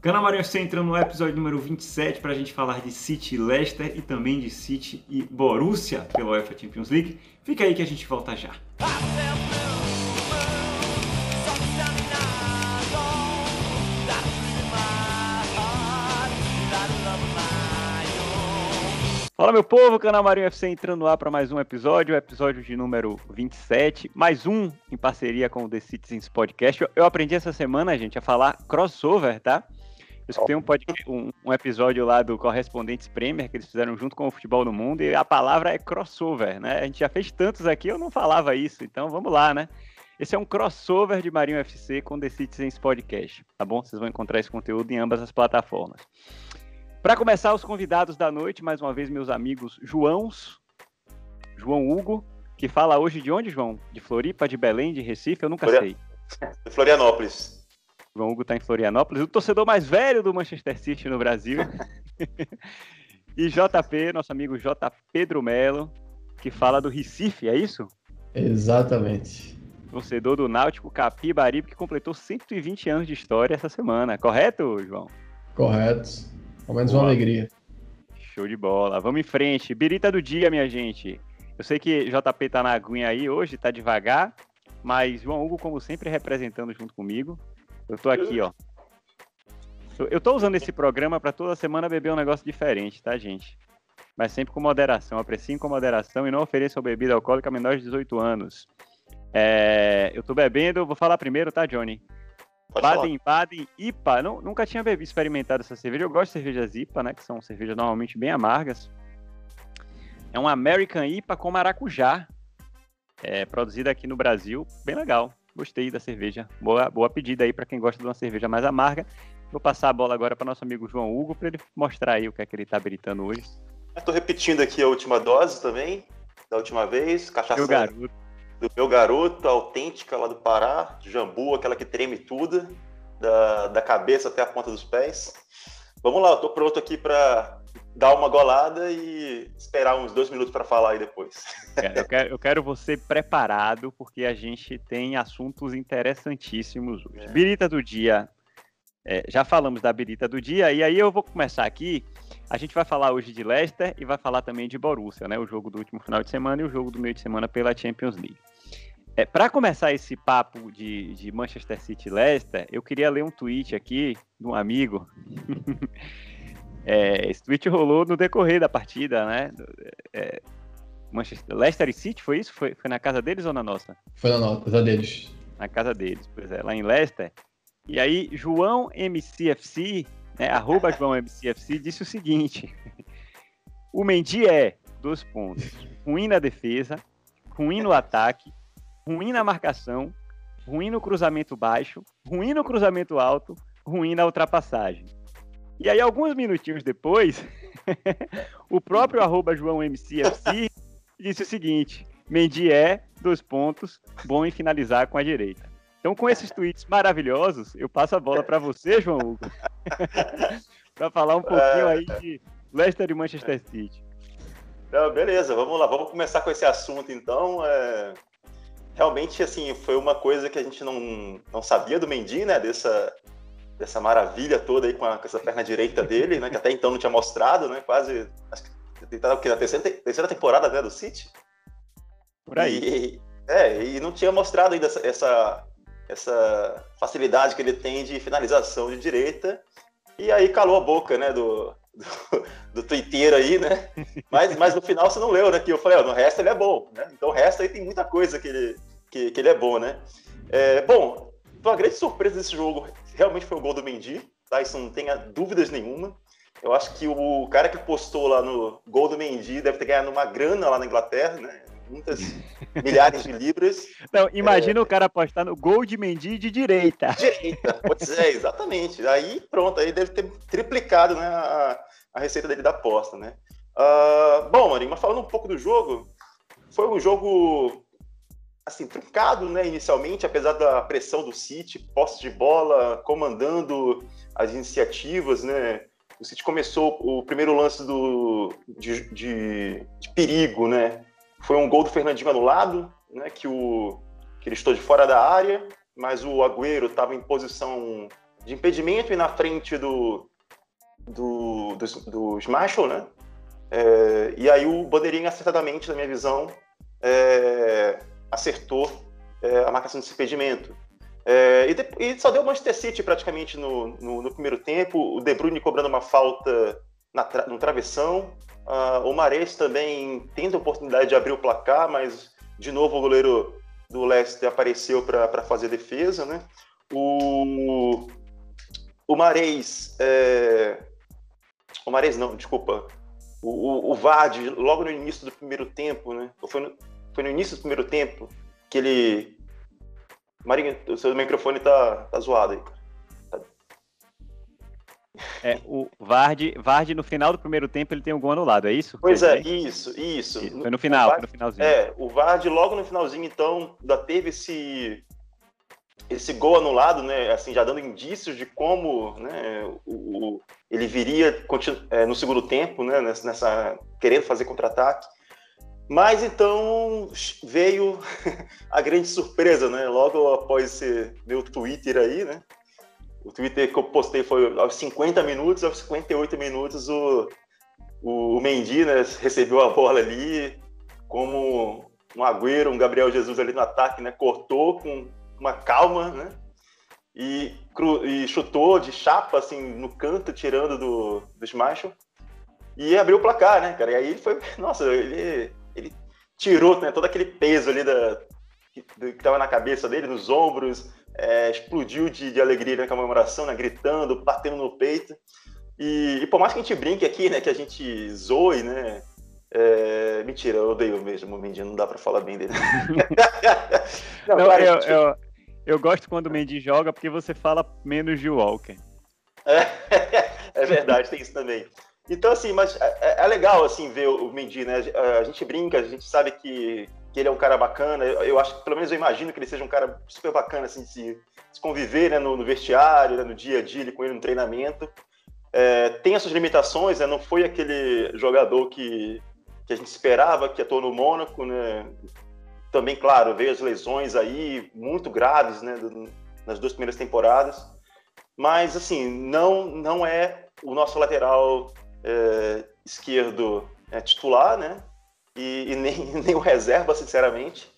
Canal Marinho FC entrando no episódio número 27 para a gente falar de City Leicester e também de City e Borussia pela UEFA Champions League. Fica aí que a gente volta já. Fala meu povo, canal Marinho FC entrando lá para mais um episódio, episódio de número 27, mais um em parceria com o The Citizens Podcast. Eu aprendi essa semana, gente, a falar crossover, tá? Eu escutei um, podcast, um, um, episódio lá do Correspondentes Premier que eles fizeram junto com o Futebol no Mundo e a palavra é crossover, né? A gente já fez tantos aqui, eu não falava isso, então vamos lá, né? Esse é um crossover de Marinho FC com The Citizens Podcast, tá bom? Vocês vão encontrar esse conteúdo em ambas as plataformas. Para começar, os convidados da noite, mais uma vez, meus amigos Joãos, João Hugo, que fala hoje de onde, João? De Floripa, de Belém, de Recife? Eu nunca sei. De Florianópolis. João Hugo está em Florianópolis, o torcedor mais velho do Manchester City no Brasil. e JP, nosso amigo J. Pedro Melo, que fala do Recife, é isso? Exatamente. Torcedor do Náutico Capibaribe, que completou 120 anos de história essa semana, correto, João? Correto. Ao menos uma alegria. Show de bola. Vamos em frente. Birita do dia, minha gente. Eu sei que JP tá na aguinha aí hoje, tá devagar, mas João Hugo, como sempre, representando junto comigo. Eu tô aqui, ó. Eu tô usando esse programa para toda semana beber um negócio diferente, tá, gente? Mas sempre com moderação. Apreciem com moderação e não ofereçam bebida alcoólica a menores de 18 anos. É... Eu tô bebendo, vou falar primeiro, tá, Johnny? Baden, Baden, IPA. Não, nunca tinha bebido, experimentado essa cerveja. Eu gosto de cervejas IPA, né? Que são cervejas normalmente bem amargas. É uma American IPA com maracujá. É, produzida aqui no Brasil. Bem legal. Gostei da cerveja. Boa, boa pedida aí para quem gosta de uma cerveja mais amarga. Vou passar a bola agora para nosso amigo João Hugo para ele mostrar aí o que é que ele está habilitando hoje. Estou repetindo aqui a última dose também, da última vez. Cachaça. Meu garoto do meu garoto, autêntica lá do Pará, Jambu, aquela que treme tudo, da, da cabeça até a ponta dos pés. Vamos lá, eu tô pronto aqui para dar uma golada e esperar uns dois minutos para falar aí depois. Eu quero, eu quero você preparado, porque a gente tem assuntos interessantíssimos hoje. É. Birita do dia. É, já falamos da birita do dia, e aí eu vou começar aqui. A gente vai falar hoje de Leicester e vai falar também de Borussia, né? O jogo do último final de semana e o jogo do meio de semana pela Champions League. É, para começar esse papo de, de Manchester City Leicester, eu queria ler um tweet aqui de um amigo. é, esse tweet rolou no decorrer da partida, né? É, Manchester, Leicester City, foi isso? Foi, foi na casa deles ou na nossa? Foi na casa deles. Na casa deles, pois é, lá em Leicester. E aí, João MCFC, né, arroba João MCFC, disse o seguinte: o Mendy é, dois pontos, ruim na defesa, ruim no ataque, ruim na marcação, ruim no cruzamento baixo, ruim no cruzamento alto, ruim na ultrapassagem. E aí, alguns minutinhos depois, o próprio arroba João MCFC disse o seguinte: Mendy é, dois pontos, bom em finalizar com a direita. Então, com esses tweets maravilhosos, eu passo a bola para você, João Hugo, para falar um pouquinho aí de Leicester e Manchester City. Não, beleza, vamos lá, vamos começar com esse assunto então. É realmente, assim, foi uma coisa que a gente não, não sabia do Mendy, né? Dessa, dessa maravilha toda aí com, a, com essa perna direita dele, né? Que até então não tinha mostrado, né? Quase. Acho que estava na terceira, terceira temporada né, do City. Por aí. E, é, e não tinha mostrado ainda essa, essa, essa facilidade que ele tem de finalização de direita. E aí calou a boca, né, do, do, do Twitter aí, né? Mas, mas no final você não leu, né? Que eu falei, ó, no resto ele é bom, né? Então o resto aí tem muita coisa que ele, que, que ele é bom, né? É, bom, uma grande surpresa desse jogo realmente foi o gol do Mendy, tá? Isso não tenha dúvidas nenhuma. Eu acho que o cara que postou lá no gol do Mendy deve ter ganhado uma grana lá na Inglaterra, né? Muitas milhares de libras. Não, imagina é... o cara postar no gol de Mendy de direita. Direita, pode ser, exatamente. Aí pronto, aí deve ter triplicado né, a, a receita dele da aposta, né? Uh, bom, Marinho, mas falando um pouco do jogo, foi um jogo assim, truncado, né, inicialmente, apesar da pressão do City, posse de bola, comandando as iniciativas, né, o City começou o primeiro lance do, de, de, de perigo, né, foi um gol do Fernandinho anulado, né, que, o, que ele estou de fora da área, mas o Agüero estava em posição de impedimento e na frente do, do, dos, dos né? É, e aí o Bandeirinha, acertadamente, na minha visão, é, acertou é, a marcação desse impedimento. É, e, e, só deu o Manchester City praticamente no, no, no, primeiro tempo, o De Bruyne cobrando uma falta na tra, no travessão, uh, o Mares também tendo a oportunidade de abrir o placar, mas de novo o goleiro do Leicester apareceu para fazer a defesa, né? O, o Mares, é, o Mares não, desculpa, o, o, o Vard, logo no início do primeiro tempo, né? Foi no, foi no início do primeiro tempo que ele. Marinho, o seu microfone tá, tá zoado aí. É, o Vard, Vard, no final do primeiro tempo, ele tem um gol anulado, é isso? Pois é, isso, isso. Foi no final, Vard, foi no finalzinho. É, o Vard, logo no finalzinho, então, ainda teve esse, esse gol anulado, né? Assim, já dando indícios de como né, o, o ele viria é, no segundo tempo, né? Nessa, nessa querendo fazer contra-ataque. Mas então veio a grande surpresa, né? Logo após esse meu Twitter aí, né? O Twitter que eu postei foi aos 50 minutos, aos 58 minutos o, o Mendy né, recebeu a bola ali como um Agüero, um Gabriel Jesus ali no ataque, né? Cortou com uma calma, né? E, e chutou de chapa, assim, no canto, tirando do, do Smash. E abriu o placar, né, cara? E aí ele foi... Nossa, ele ele tirou né, todo aquele peso ali da, que estava na cabeça dele, nos ombros, é, explodiu de, de, alegria na comemoração, né, gritando, batendo no peito. E, e, por mais que a gente brinque aqui, né, que a gente zoe, né, é, mentira, eu odeio mesmo o Mendy, não dá para falar bem dele. não, não claro, eu, gente... eu, eu, gosto quando o Mendy joga porque você fala menos de Walker. É, é verdade, tem isso também. Então, assim, mas é, é, é, legal, assim, ver o Mendy, né? A gente brinca, a gente sabe que, que ele é um cara bacana. Eu, eu acho, pelo menos eu imagino que ele seja um cara super bacana, assim, de se, se conviver né, no, no vestiário, né, no dia a dia, com ele no treinamento. É, tem as suas limitações, né? Não foi aquele jogador que, que a gente esperava que atuou no Mônaco, né? Também, claro, veio as lesões aí muito graves, né? nas duas primeiras temporadas. Mas, assim, não, não é o nosso lateral é, esquerdo é, titular, né? E, e nem, nem o reserva, sinceramente.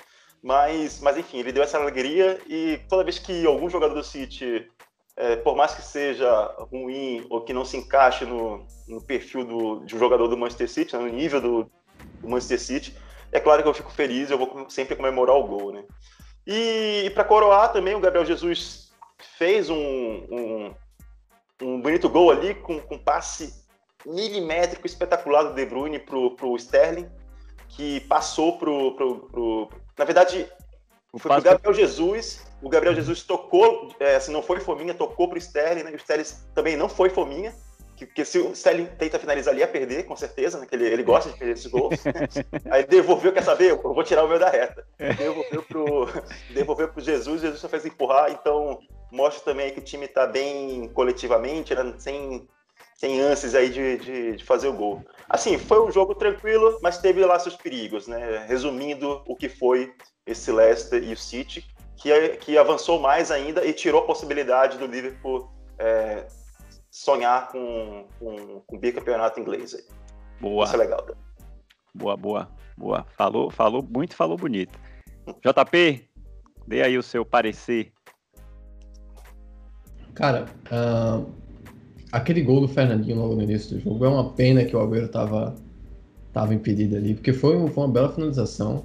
Mas, mas, enfim, ele deu essa alegria e toda vez que algum jogador do City, é, por mais que seja ruim ou que não se encaixe no, no perfil do, de um jogador do Manchester City, né, no nível do, do Manchester City, é claro que eu fico feliz, eu vou sempre comemorar o gol, né? E, e para coroar também, o Gabriel Jesus fez um, um, um bonito gol ali com, com passe milimétrico espetacular do De Bruyne pro, pro Sterling, que passou pro, pro, pro na verdade, o foi pro Gabriel Jesus, o Gabriel Jesus tocou, é, se não foi fominha, tocou pro Sterling, né, e o Sterling também não foi fominha, porque se o Sterling tenta finalizar ali, ia perder, com certeza, né? Que ele, ele gosta de perder esses gols. Aí devolveu, quer saber? Eu vou tirar o meu da reta. Devolveu pro, devolveu pro Jesus, Jesus só fez empurrar, então mostra também que o time está bem coletivamente, né? sem sem ânsias aí de, de, de, fazer o gol. Assim, foi um jogo tranquilo, mas teve lá seus perigos, né? Resumindo o que foi esse Leicester e o City, que, que avançou mais ainda e tirou a possibilidade do Liverpool é, sonhar com, com, com o bicampeonato inglês. Aí. Boa. Isso é legal. Tá? Boa, boa, boa. Falou, falou muito, falou bonito. JP, dê aí o seu parecer. Cara, uh, aquele gol do Fernandinho logo no início do jogo é uma pena que o Agüero tava, tava impedido ali, porque foi, foi uma bela finalização.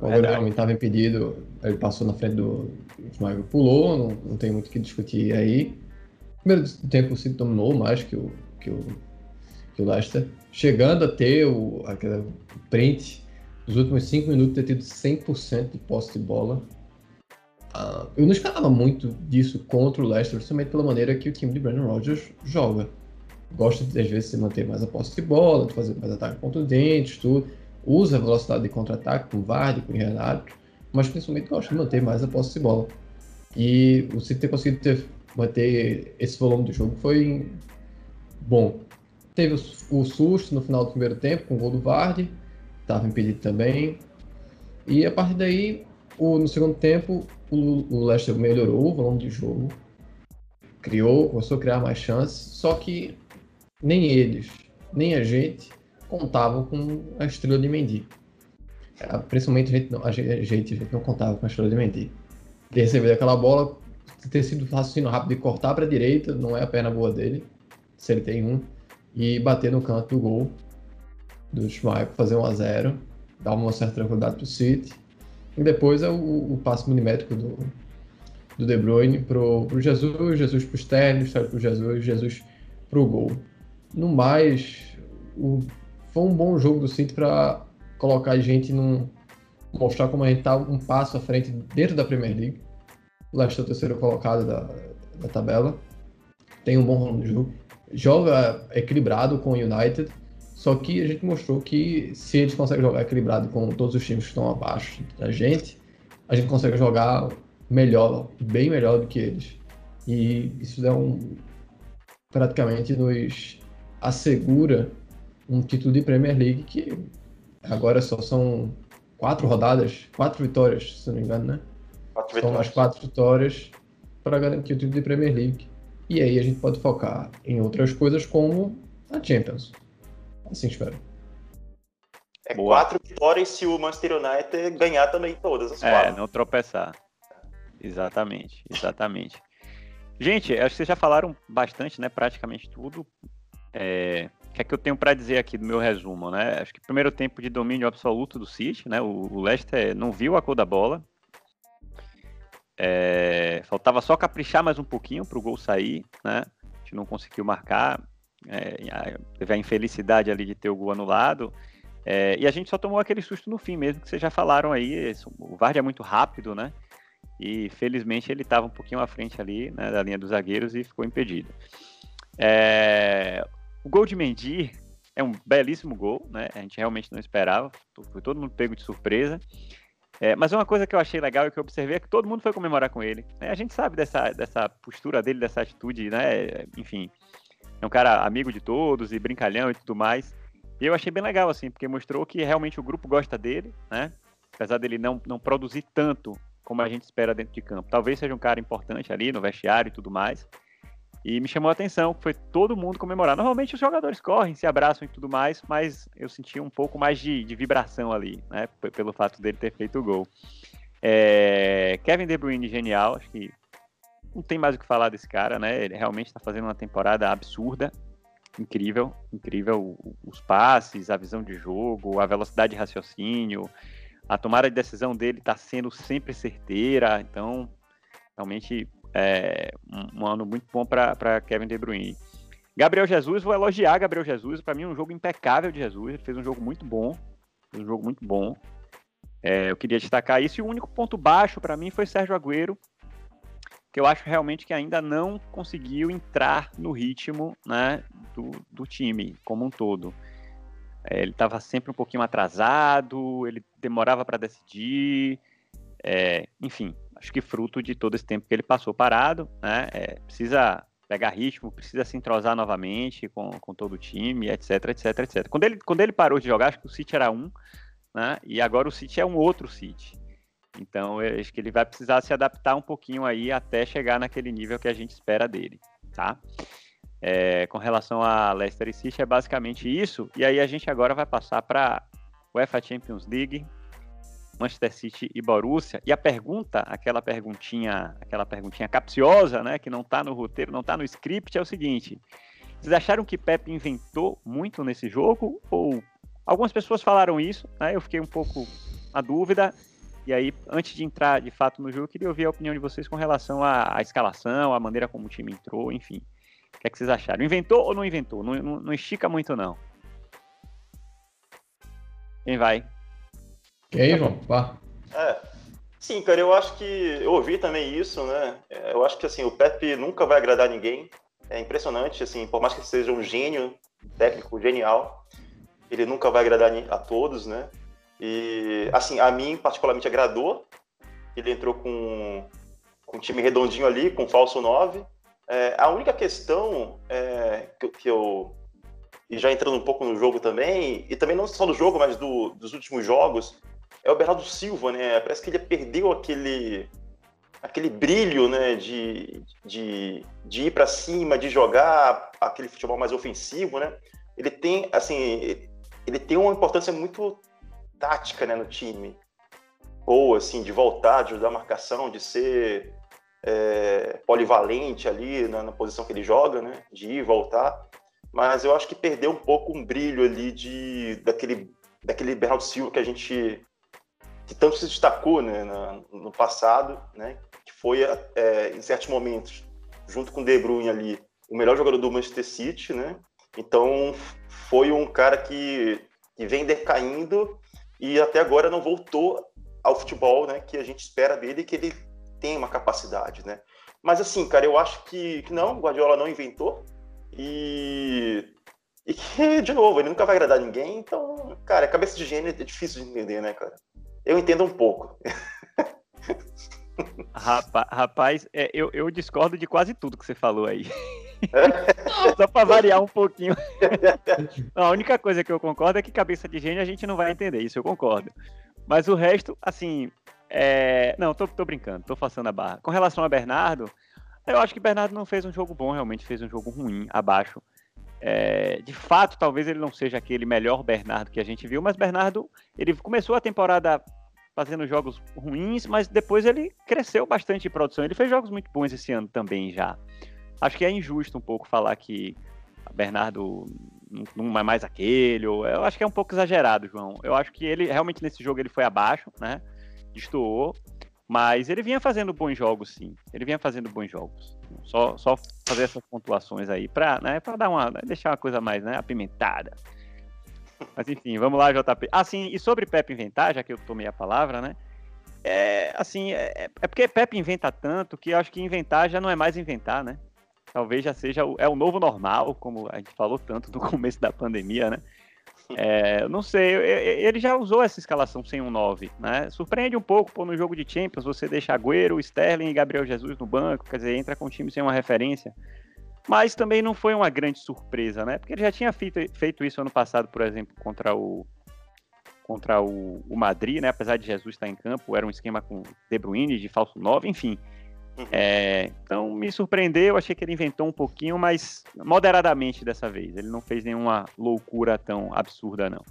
O Agüero realmente estava impedido, ele passou na frente do. Schmeichel pulou, não, não tem muito o que discutir aí. Primeiro tempo o City dominou mais que o, que o, que o Leicester, chegando a ter o, aquele print dos últimos 5 minutos ter tido 100% de posse de bola. Uh, eu não esperava muito disso contra o Leicester, justamente pela maneira que o time de Brandon Rodgers joga. Gosta de, às vezes, de manter mais a posse de bola, de fazer mais ataque contundentes, tudo. Usa a velocidade de contra-ataque com o Vardy, com o Renato, mas principalmente gosta de manter mais a posse de bola. E o City ter conseguido ter, manter esse volume do jogo foi bom. Teve o, o susto no final do primeiro tempo com o gol do Vardy, estava impedido também. E a partir daí, o, no segundo tempo, o, o Leicester melhorou o volume de jogo. criou, começou a criar mais chances, só que nem eles, nem a gente contavam com a estrela de Mendy. É, principalmente a gente, a gente, a gente não contava com a estrela de Mendy. De receber aquela bola, ter sido raciocínio rápido de cortar para a direita, não é a perna boa dele, se ele tem um, e bater no canto do gol do Schmeichel, fazer 1 a 0 dar uma certa tranquilidade para o City. E depois é o, o passo milimétrico do, do De Bruyne pro, pro Jesus, Jesus pro Sterling, Sterling pro Jesus, Jesus pro gol. No mais, o, foi um bom jogo do City para colocar a gente num mostrar como a gente tá um passo à frente dentro da Premier League. O Leicester é o terceiro colocado da, da tabela. Tem um bom jogo. Joga equilibrado com o United. Só que a gente mostrou que se eles conseguem jogar equilibrado com todos os times que estão abaixo da gente, a gente consegue jogar melhor, bem melhor do que eles. E isso dá um praticamente nos assegura um título de Premier League que agora só são quatro rodadas, quatro vitórias, se não me engano, né? Quatro são as quatro vitórias para garantir o título de Premier League. E aí a gente pode focar em outras coisas como a Champions. Assim espero. É Boa. quatro vitórias se o Manchester United ganhar também todas as é, quatro. É, não tropeçar. Exatamente, exatamente. Gente, acho que vocês já falaram bastante, né? Praticamente tudo. É, o que é que eu tenho para dizer aqui do meu resumo, né? Acho que primeiro tempo de domínio absoluto do City, né? O, o Leicester não viu a cor da bola. É, faltava só caprichar mais um pouquinho para o gol sair, né? A gente não conseguiu marcar. É, teve a infelicidade ali de ter o gol anulado. É, e a gente só tomou aquele susto no fim mesmo, que vocês já falaram aí. O Vardy é muito rápido, né? E felizmente ele estava um pouquinho à frente ali né, da linha dos zagueiros e ficou impedido. É... O gol de Mendy é um belíssimo gol, né? A gente realmente não esperava, foi todo mundo pego de surpresa. É, mas uma coisa que eu achei legal e que eu observei é que todo mundo foi comemorar com ele. Né? A gente sabe dessa, dessa postura dele, dessa atitude, né? Enfim, é um cara amigo de todos e brincalhão e tudo mais. E eu achei bem legal, assim, porque mostrou que realmente o grupo gosta dele, né? Apesar dele não, não produzir tanto como a gente espera dentro de campo. Talvez seja um cara importante ali no vestiário e tudo mais. E me chamou a atenção que foi todo mundo comemorar. Normalmente os jogadores correm, se abraçam e tudo mais, mas eu senti um pouco mais de, de vibração ali, né? Pelo fato dele ter feito o gol. É... Kevin De Bruyne, genial. Acho que não tem mais o que falar desse cara, né? Ele realmente está fazendo uma temporada absurda. Incrível, incrível. Os passes, a visão de jogo, a velocidade de raciocínio, a tomada de decisão dele está sendo sempre certeira, então realmente é um, ano muito bom para Kevin De Bruyne. Gabriel Jesus, vou elogiar Gabriel Jesus, para mim um jogo impecável de Jesus, ele fez um jogo muito bom, fez um jogo muito bom. É, eu queria destacar isso e o único ponto baixo para mim foi Sérgio Agüero, que eu acho realmente que ainda não conseguiu entrar no ritmo né, do, do time como um todo. É, ele estava sempre um pouquinho atrasado, ele demorava para decidir, é, enfim, acho que fruto de todo esse tempo que ele passou parado, né? É, precisa pegar ritmo, precisa se entrosar novamente com, com todo o time, etc, etc, etc. Quando ele, quando ele parou de jogar, acho que o City era um, né? E agora o City é um outro City. Então, eu acho que ele vai precisar se adaptar um pouquinho aí até chegar naquele nível que a gente espera dele, tá? É, com relação a Leicester City, é basicamente isso. E aí a gente agora vai passar para UEFA Champions League, Manchester City e Borussia. E a pergunta, aquela perguntinha, aquela perguntinha capciosa, né, que não está no roteiro, não está no script, é o seguinte: vocês acharam que Pep inventou muito nesse jogo? Ou algumas pessoas falaram isso, né? Eu fiquei um pouco na dúvida. E aí, antes de entrar de fato no jogo, eu queria ouvir a opinião de vocês com relação à, à escalação, à maneira como o time entrou, enfim. O que, é que vocês acharam? Inventou ou não inventou? Não, não, não estica muito, não. Quem vai? Quem, João? Vá. É. Sim, cara, eu acho que eu ouvi também isso, né? É, eu acho que assim, o Pepe nunca vai agradar ninguém. É impressionante, assim, por mais que seja um gênio, técnico genial, ele nunca vai agradar a todos, né? E assim, a mim particularmente agradou. Ele entrou com, com um time redondinho ali, com falso 9. É, a única questão é, que, que, eu. E já entrando um pouco no jogo também, e também não só do jogo, mas do, dos últimos jogos, é o Bernardo Silva, né? Parece que ele perdeu aquele. aquele brilho né, de, de, de ir para cima, de jogar aquele futebol mais ofensivo, né? Ele tem, assim, ele tem uma importância muito tática né, no time. Boa, assim, de voltar, de ajudar a marcação, de ser é, polivalente ali na, na, posição que ele joga, né? De ir e voltar. Mas eu acho que perdeu um pouco um brilho ali de, daquele, daquele Bernardo Silva que a gente que tanto se destacou né, na, no passado, né? Que foi, é, em certos momentos, junto com o De Bruyne ali, o melhor jogador do Manchester City, né? Então foi um cara que, que vem decaindo e até agora não voltou ao futebol, né? Que a gente espera dele, que ele tem uma capacidade, né? Mas assim, cara, eu acho que, que não, Guardiola não inventou e e que, de novo, ele nunca vai agradar ninguém, então, cara, cabeça de gênio é difícil de entender, né, cara? Eu entendo um pouco. Rapaz, rapaz é, eu, eu discordo de quase tudo que você falou aí. Só para variar um pouquinho. a única coisa que eu concordo é que cabeça de gênio a gente não vai entender, isso eu concordo. Mas o resto, assim, é... não, tô, tô brincando, tô passando a barra. Com relação a Bernardo, eu acho que Bernardo não fez um jogo bom, realmente fez um jogo ruim, abaixo. É... de fato, talvez ele não seja aquele melhor Bernardo que a gente viu, mas Bernardo, ele começou a temporada fazendo jogos ruins, mas depois ele cresceu bastante em produção. Ele fez jogos muito bons esse ano também já acho que é injusto um pouco falar que Bernardo não é mais aquele, ou eu acho que é um pouco exagerado, João. Eu acho que ele realmente nesse jogo ele foi abaixo, né? Destoou, mas ele vinha fazendo bons jogos, sim. Ele vinha fazendo bons jogos. Só, só fazer essas pontuações aí para, né, dar uma, deixar uma coisa mais, né, apimentada. Mas enfim, vamos lá, JP. Ah, sim, e sobre Pepe inventar, já que eu tomei a palavra, né? É, assim, é, é porque Pepe inventa tanto que acho que inventar já não é mais inventar, né? talvez já seja o, é o novo normal, como a gente falou tanto no começo da pandemia, né? É, não sei, ele já usou essa escalação sem um 9, né? Surpreende um pouco, pô, no jogo de Champions, você deixa Agüero, Sterling e Gabriel Jesus no banco, quer dizer, entra com um time sem uma referência. Mas também não foi uma grande surpresa, né? Porque ele já tinha feito, feito isso ano passado, por exemplo, contra o contra o, o Madrid, né? Apesar de Jesus estar em campo, era um esquema com De Bruyne de falso 9, enfim. Uhum. É, então me surpreendeu, achei que ele inventou um pouquinho, mas moderadamente dessa vez. Ele não fez nenhuma loucura tão absurda, não.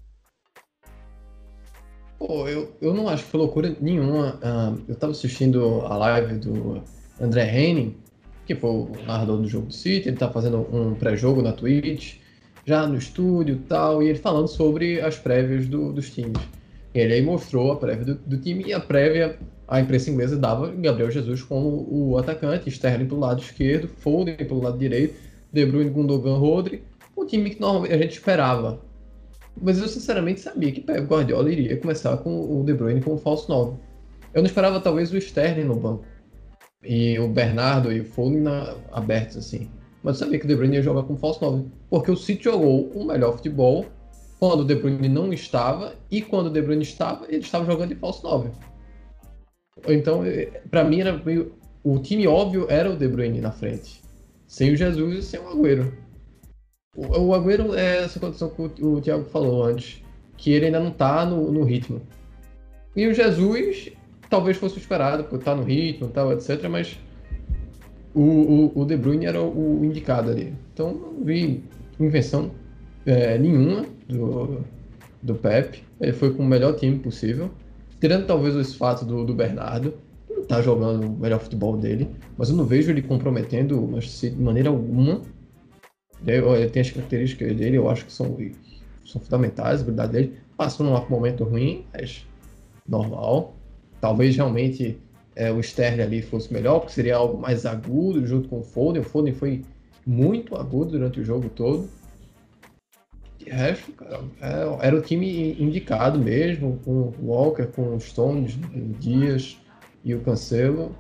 Pô, eu, eu não acho que foi loucura nenhuma. Uh, eu tava assistindo a live do André Henning, que foi o narrador do jogo do City, ele tá fazendo um pré-jogo na Twitch, já no estúdio e tal, e ele falando sobre as prévias do, dos times. Ele aí mostrou a prévia do, do time e a prévia a imprensa inglesa dava Gabriel Jesus como o atacante, Sterling pelo lado esquerdo, Foden pelo lado direito, De Bruyne, Gundogan, Rodri, o time que normalmente a gente esperava. Mas eu sinceramente sabia que Pep Guardiola iria começar com o De Bruyne como falso 9. Eu não esperava talvez o Sterling no banco e o Bernardo e o Foden abertos assim. Mas sabia que o De Bruyne ia jogar como falso 9, porque o City jogou o melhor futebol quando o De Bruyne não estava e quando o De Bruyne estava, ele estava jogando de falso 9. Então, é, para mim, era meio... o time óbvio era o De Bruyne na frente. Sem o Jesus e sem o Agüero. O, Agüero é essa condição que o, o Thiago falou antes, que ele ainda não está no, no, ritmo. E o Jesus talvez fosse esperado, por estar tá no ritmo tal, etc. Mas o, o, o De Bruyne era o, o indicado ali. Então, não vi invenção é, nenhuma do, do Pep. Ele foi com o melhor time possível. Tirando talvez esse fato do, do Bernardo, que não tá jogando o melhor futebol dele, mas eu não vejo ele comprometendo o de maneira alguma. Ele tem as características dele, eu acho que são, são fundamentais, a habilidade dele. Passou num momento ruim, mas normal. Talvez realmente é, o Sterling ali fosse melhor, porque seria algo mais agudo junto com o Foden. O Foden foi muito agudo durante o jogo todo. De resto, cara, é, era o time indicado mesmo, com o Walker, com os Stones, Dias e o Cancelo.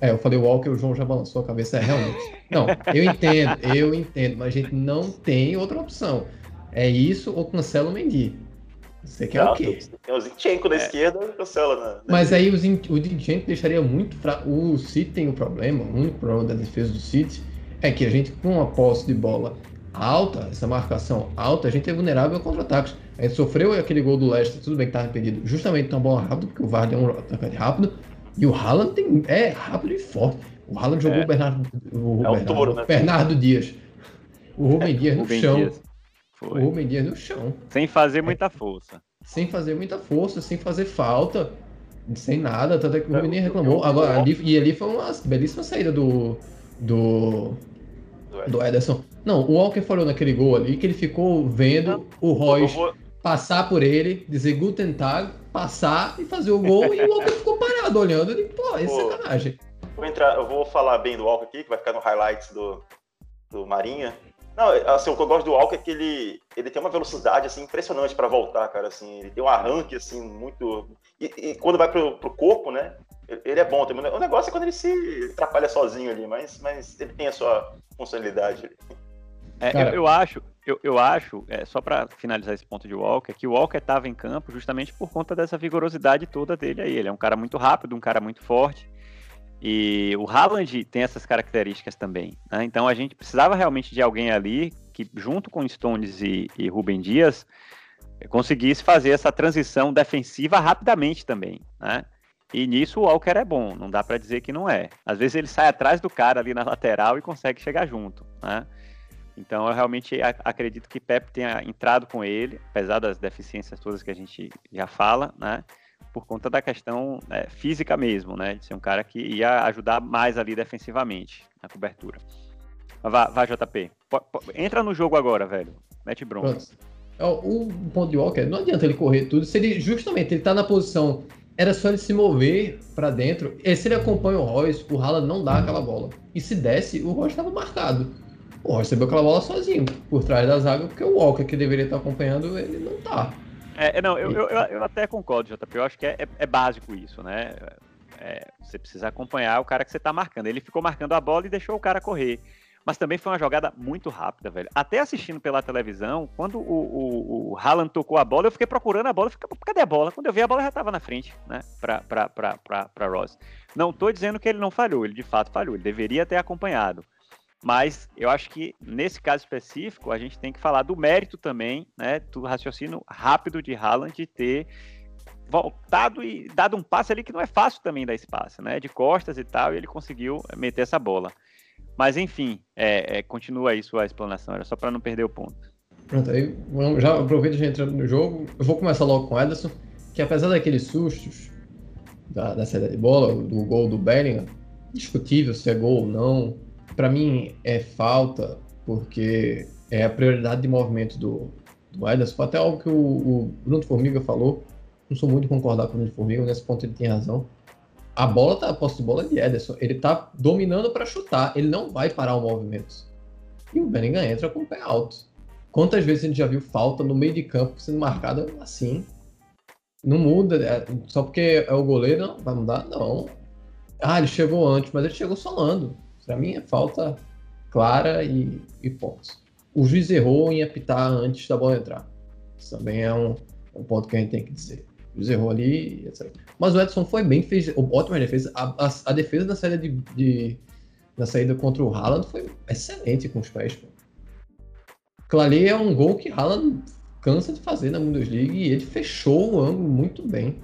É, eu falei Walker, o João já balançou a cabeça, é realmente. Não, eu entendo, eu entendo, mas a gente não tem outra opção. É isso ou cancela o Mendy. Você quer não, o quê? Tem o Zinchenko na é. esquerda cancela na, na Mas aí o, Zinchenko deixaria muito fraco. O City tem o um problema, o único problema da defesa do City é que a gente, com a posse de bola alta, essa marcação alta, a gente é vulnerável a contra-ataques. A gente sofreu aquele gol do Leicester, tudo bem que estava impedido, justamente uma bola rápida, porque o VAR é um atacante rápido, E o Haaland tem, é rápido e forte. O Haaland jogou É. o Bernardo, o, É o Bernardo, touro, né? Bernardo Dias. O Rubem Dias no Rubem chão. Dias. O Foi. Rubem Dias no chão. Sem fazer muita força. Sem fazer muita força, sem fazer falta, sem nada. Tanto é que o É, o- reclamou. o- Agora, o- ali, e ali foi uma belíssima saída do, do, do Ederson. Não, o Walker falou naquele gol ali que ele ficou vendo o Royce vou, passar por ele, dizer Guten Tag, passar e fazer o gol, e o Walker ficou parado olhando. Ele, pô, é Pô. sacanagem. vou entrar, eu vou falar bem do Walker aqui, que vai ficar no highlights do, do Marinha. Não, assim, o que eu gosto do Walker é que ele, ele tem uma velocidade assim, impressionante para voltar, cara. Assim, ele tem um arranque assim, muito. E, e quando vai pro, pro corpo, né? Ele é bom também. O negócio é quando ele se atrapalha sozinho ali, mas, mas ele tem a sua funcionalidade. ali. É, eu, eu acho, eu, eu acho, é, só para finalizar esse ponto de Walker, que o Walker estava em campo justamente por conta dessa vigorosidade toda dele aí. Ele é um cara muito rápido, um cara muito forte. E o Haaland tem essas características também. né? Então a gente precisava realmente de alguém ali que, junto com Stones e, e Rubem Dias, conseguisse fazer essa transição defensiva rapidamente também. Né? E nisso o Walker é bom, não dá para dizer que não é. Às vezes ele sai atrás do cara ali na lateral e consegue chegar junto. Né? Então eu realmente acredito que Pep tenha entrado com ele, apesar das deficiências todas que a gente já fala, né? Por conta da questão é, física mesmo, né? De ser um cara que ia ajudar mais ali defensivamente na cobertura. Vá, vá JP. Po- entra no jogo agora, velho. Mete bronca. O ponto de Walker, não adianta ele correr tudo, se ele justamente ele tá na posição, era só ele se mover pra dentro, e se ele acompanha o Royce, o Haaland não dá aquela bola. E se desse, o Royce estava marcado. O Royce recebeu aquela bola sozinho, por trás da zaga, porque o Walker, que deveria estar acompanhando, ele não tá. É, é, não, eu, eu, eu- até concordo, JP. Eu acho que é, é- é básico isso, né? É, você precisa acompanhar o cara que você tá marcando. Ele ficou marcando a bola e deixou o cara correr. Mas também foi uma jogada muito rápida, velho. Até assistindo pela televisão, quando o, o, o Haaland tocou a bola, eu fiquei procurando a bola. Fiquei, cadê a bola? Quando eu vi a bola, já tava na frente, né? Pra, pra, pra, pra, pra Ross. Não tô dizendo que ele não falhou, ele de fato falhou. Ele deveria ter acompanhado. Mas eu acho que nesse caso específico a gente tem que falar do mérito também, né, do raciocínio rápido de Haaland de ter voltado e dado um passe ali que não é fácil também dar espaço, né, de costas e tal, e ele conseguiu meter essa bola. Mas enfim, é, é, continua aí sua explanação, era só para não perder o ponto. Pronto, aí já aproveita já entrando no jogo. Eu vou começar logo com o Ederson, que apesar daqueles sustos da, da saída de bola, do gol do Bellingham, discutível se é gol ou não, para mim é falta, porque é a prioridade de movimento do, do Ederson. Foi até algo que o, o Bruno Formiga falou. Não sou muito concordar com o Bruno Formiga, nesse ponto ele tem razão. A bola tá, a posse de bola é de Ederson. Ele tá dominando para chutar, ele não vai parar o movimento. E o Bellingham entra com o pé alto. Quantas vezes a gente já viu falta no meio de campo sendo marcada assim? Não muda, é, só porque é o goleiro, não vai mudar? Não. Ah, ele chegou antes, mas ele chegou solando. Pra mim é falta clara e, e ponto. O juiz errou em apitar antes da bola entrar. Isso também é um, um ponto que a gente tem que dizer. O juiz errou ali, etc. Mas o Edson foi bem, fez ótima defesa. A, a, a defesa da saída de, de, na saída contra o Haaland foi excelente com os pés. Pô. Aquilo ali é um gol que Haaland cansa de fazer na Bundesliga e ele fechou o ângulo muito bem.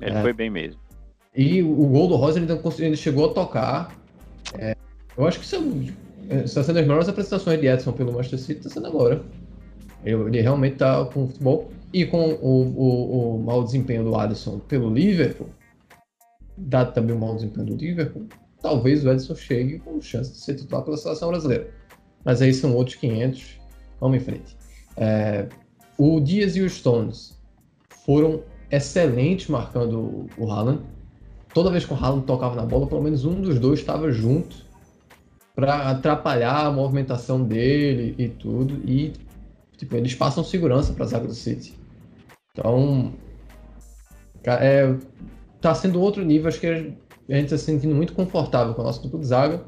Ele É. foi bem mesmo. E o, o gol do Rosa ele chegou a tocar. É, eu acho que isso é- está sendo as melhores apresentações de Edson pelo Manchester City, está sendo agora. Ele, realmente está com o futebol e com o, o, o mau desempenho do Alisson pelo Liverpool, dado também o mau desempenho do Liverpool, talvez o Edson chegue com chance de ser titular pela seleção brasileira. Mas aí são outros 500. Vamos em frente. É, o Dias e o Stones foram excelentes marcando o Haaland. Toda vez que o Haaland tocava na bola, pelo menos um dos dois estava junto para atrapalhar a movimentação dele e tudo. E tipo, eles passam segurança para a zaga do City. Então, é, tá sendo outro nível. Acho que a gente está se sentindo muito confortável com a nossa dupla de zaga.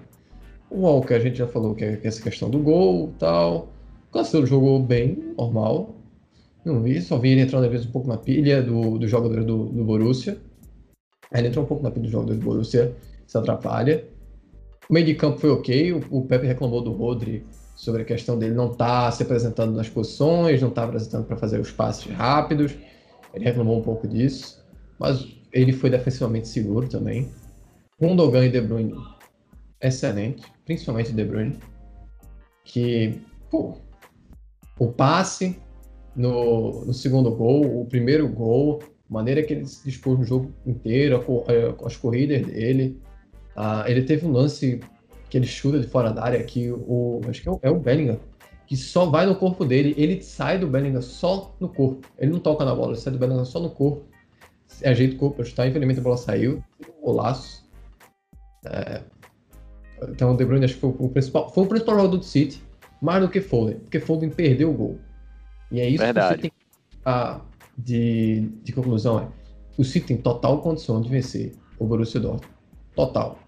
O Walker, a gente já falou que é é essa questão do gol tal. O Cancelo jogou bem, normal. Não vi, só vi ele entrando às vezes um pouco na pilha do, do jogador do, do Borussia. Ele entrou um pouco na pilha do jogador do Borussia, se atrapalha. O meio de campo foi ok, o, o Pepe reclamou do Rodri sobre a questão dele não estar tá se apresentando nas posições, não estar tá apresentando para fazer os passes rápidos. Ele reclamou um pouco disso. Mas ele foi defensivamente seguro também. Gundogan e De Bruyne, excelente, principalmente De Bruyne, que, pô, o passe no, no segundo gol, o primeiro gol, maneira que ele se dispôs no jogo inteiro, as corridas dele, ah, ele teve um lance que ele chuta de fora da área, que o, acho que é o, é o Bellingham, que só vai no corpo dele, ele sai do Bellingham só no corpo. Ele não toca na bola, ele sai do Bellingham só no corpo. Ajeita o corpo para chutar, infelizmente a bola saiu. Um golaço. É... Então o De Bruyne acho que foi o principal, foi o principal jogador do City, mais do que Foden, porque Foden perdeu o gol. E é isso Verdade. que você tem que de, de conclusão é, o City tem total condição de vencer o Borussia Dortmund. Total.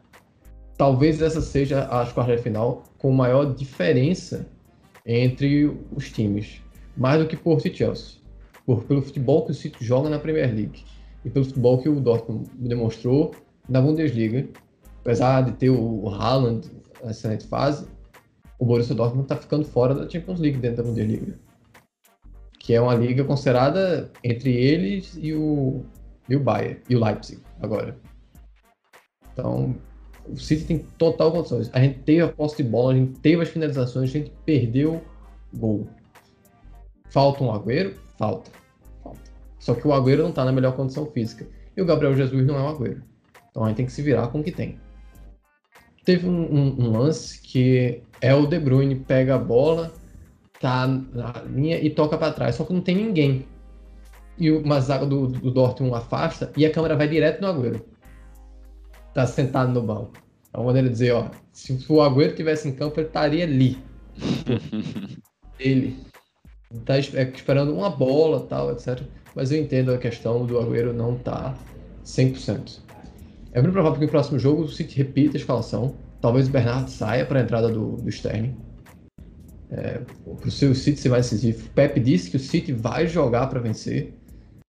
Talvez essa seja a quartas de final com maior diferença entre os times, mais do que Porto e Chelsea, por, pelo futebol que o City joga na Premier League e pelo futebol que o Dortmund demonstrou na Bundesliga. Apesar de ter o Haaland na excelente fase, o Borussia Dortmund está ficando fora da Champions League dentro da Bundesliga, que é uma liga considerada entre eles e o, e o Bayern e o Leipzig agora. Então, o City tem total condições. A gente teve a posse de bola, a gente teve as finalizações, a gente perdeu gol. Falta um Agüero? Falta. Falta. Só que o Agüero não está na melhor condição física. E o Gabriel Jesus não é o Agüero. Então a gente tem que se virar com o que tem. Teve um, um, um lance que é o De Bruyne pega a bola, tá na linha e toca para trás. Só que não tem ninguém. E uma zaga do, do Dortmund afasta e a câmera vai direto no Agüero tá sentado no banco. É uma maneira de dizer, ó, se o Agüero tivesse em campo, ele estaria ali. ele tá é, esperando uma bola, tal, etc. Mas eu entendo a questão do Agüero não tá 100%. É muito provável que no próximo jogo o City repita a escalação. Talvez o Bernardo saia para a entrada do, do Sterling. É, para o seu City ser mais decisivo. O Pepe disse que o City vai jogar para vencer.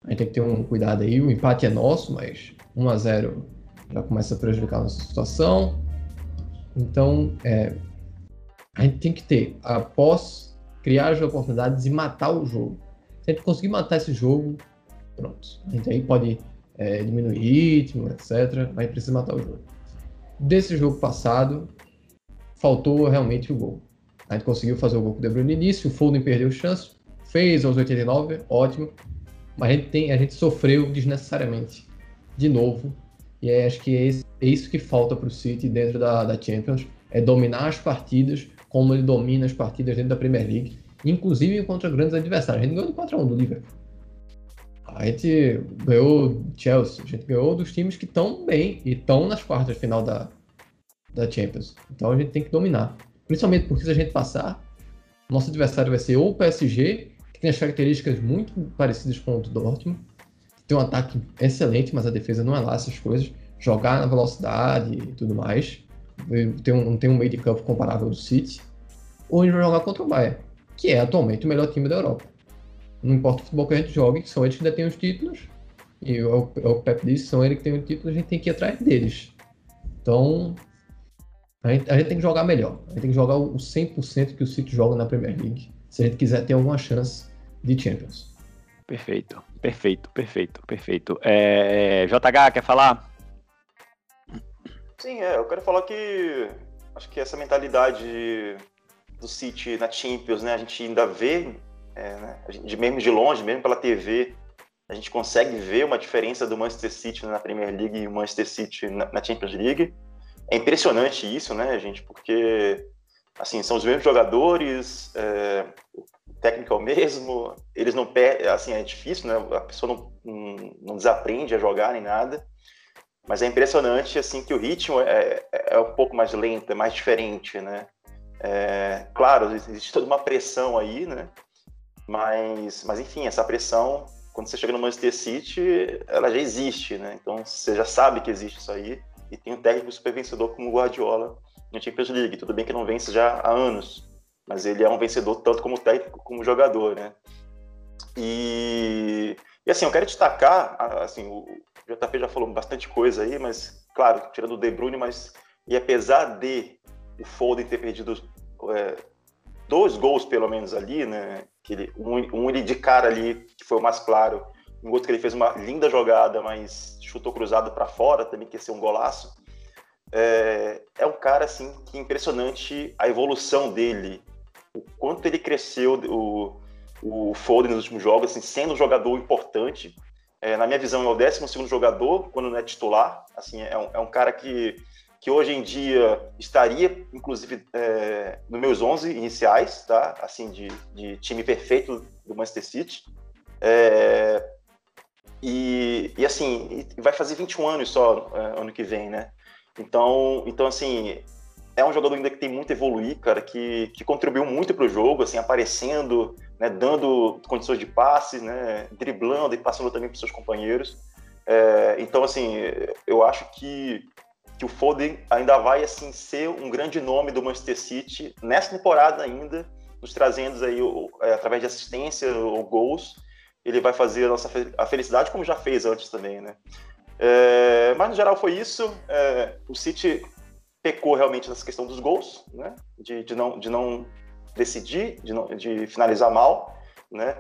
A gente tem que ter um cuidado aí. O empate é nosso, mas 1 a 0 já começa a prejudicar a nossa situação. Então, é, a gente tem que ter, após criar as oportunidades e matar o jogo. Se a gente conseguir matar esse jogo, pronto. A gente aí pode é, diminuir ritmo, etc. Mas precisa matar o jogo. Desse jogo passado, faltou realmente o gol. A gente conseguiu fazer o gol com o De Bruyne no início, o Foden perdeu chance, fez aos 89, ótimo. Mas a gente, tem, a gente sofreu desnecessariamente de novo e é, acho que é, é isso que falta para o City dentro da, da Champions, é dominar as partidas como ele domina as partidas dentro da Premier League, inclusive contra grandes adversários. A gente ganhou de 4x1 do Liverpool. A gente ganhou Chelsea, a gente ganhou dos times que estão bem e estão nas quartas de final da, da Champions. Então a gente tem que dominar. Principalmente porque se a gente passar, nosso adversário vai ser ou o PSG, que tem as características muito parecidas com o do Dortmund, tem um ataque excelente, mas a defesa não é lá essas coisas. Jogar na velocidade e tudo mais. Tem um, tem um meio de campo comparável do City. Ou a gente vai jogar contra o Bayern, que é atualmente o melhor time da Europa. Não importa o futebol que a gente jogue, são eles que ainda têm os títulos. E é o, é o Pep disse, são eles que têm o título, a gente tem que ir atrás deles. Então, a gente, a gente, tem que jogar melhor. A gente tem que jogar o 100% que o City joga na Premier League, se a gente quiser ter alguma chance de Champions. Perfeito, perfeito, perfeito, perfeito. É, JH, quer falar? Sim, é, eu quero falar que acho que essa mentalidade do City na Champions, né, a gente ainda vê, é, né, de mesmo de longe, mesmo pela TV, a gente consegue ver uma diferença do Manchester City na Premier League e o Manchester City na, na Champions League. É impressionante isso, né, gente, porque assim são os mesmos jogadores, é, técnico é o mesmo, eles não perdem, assim, é difícil, né? A pessoa não, não, não, desaprende a jogar nem nada, mas é impressionante, assim, que o ritmo é, é, é um pouco mais lento, é mais diferente, né? É, claro, existe toda uma pressão aí, né? Mas, mas enfim, essa pressão, quando você chega no Manchester City, ela já existe, né? Então você já sabe que existe isso aí e tem um técnico super vencedor como o Guardiola no Champions League. Tudo bem que não vence já há anos, mas ele é um vencedor tanto como técnico como jogador, né? E, e assim, eu quero destacar, assim, o JP já falou bastante coisa aí, mas claro, tirando o De Bruyne, mas e apesar de o Foden ter perdido é, dois gols pelo menos ali, né? Que ele, um, um ele de cara ali que foi o mais claro em outro que ele fez uma linda jogada, mas chutou cruzado para fora, também que ia ser um golaço. É, é, um cara assim que é impressionante a evolução dele, o quanto ele cresceu, o, o Foden nos últimos jogos, assim, sendo um jogador importante. É, na minha visão, é o 12 segundo jogador quando não é titular. Assim, é um, é um cara que que hoje em dia estaria, inclusive, é, nos meus 11 iniciais, tá? Assim, de, de time perfeito do Manchester City. É, e, e, assim, vai fazer 21 anos só é, ano que vem, né? Então, então, assim, é um jogador ainda que tem muito a evoluir, cara, que, que contribuiu muito para o jogo, assim, aparecendo, né, dando condições de passe, né, driblando e passando também para seus companheiros. É, então, assim, eu acho que que o Foden ainda vai assim ser um grande nome do Manchester City nessa temporada ainda, nos trazendo aí é, através de assistência ou gols, ele vai fazer a nossa a felicidade como já fez antes também, né? É, mas no geral foi isso. É, o City pecou realmente nessa questão dos gols, né? De, de não de não decidir, de não de finalizar mal, né?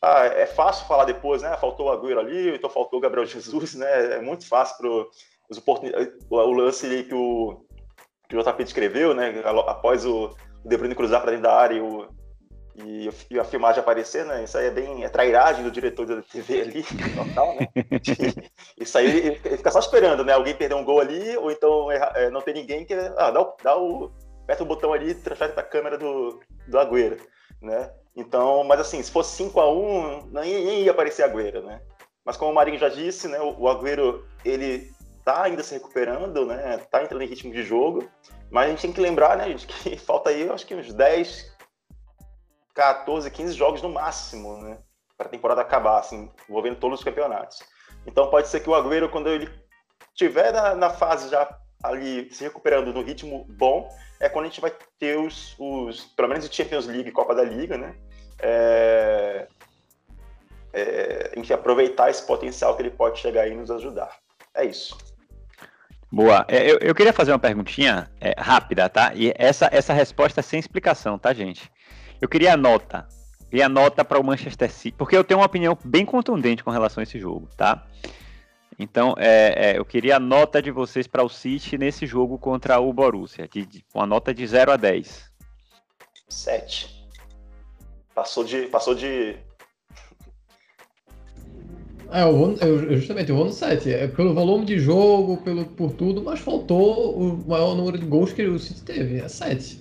Ah, é fácil falar depois, né? Faltou o Agüero ali, então faltou o Gabriel Jesus, né? É muito fácil pro os o lance que o, que o JP descreveu, né? Após o, o De Bruyne cruzar para dentro da área e, o, e, e, a filmagem aparecer, né? Isso aí é bem é trairagem do diretor da TV ali, total, né? Isso aí ele, ele, fica só esperando, né? Alguém perder um gol ali, ou então é, não tem ninguém que. Ah, dá o, dá o, aperta o botão ali e transfere para a câmera do, do Agüero, né? Então, mas assim, se fosse 5 a 1 nem, nem ia aparecer Agüero, né? Mas como o Marinho já disse, né, o, o Agüero, ele tá ainda se recuperando, né? Tá entrando em ritmo de jogo. Mas a gente tem que lembrar, né, gente, que falta aí, acho que uns 10, 14, 15 jogos no máximo, né? Para a temporada acabar, assim, envolvendo todos os campeonatos. Então pode ser que o Agüero, quando ele estiver na, na fase já ali se recuperando no ritmo bom, é quando a gente vai ter os, os pelo menos o Champions League, Copa da Liga, né? É, é, gente aproveitar esse potencial que ele pode chegar e nos ajudar. É isso. Boa. É, eu, eu queria fazer uma perguntinha é, rápida, tá? E essa, essa resposta é sem explicação, tá, gente? Eu queria a nota. Queria a nota para o Manchester City, porque eu tenho uma opinião bem contundente com relação a esse jogo, tá? Então, é, é, eu queria a nota de vocês para o City nesse jogo contra o Borussia, de, de, uma nota de 0 a 10. 7. Passou de, passou de é, eu vou, eu, justamente, eu vou no 7. É pelo volume de jogo, pelo, por tudo, mas faltou o maior número de gols que o City teve. É 7.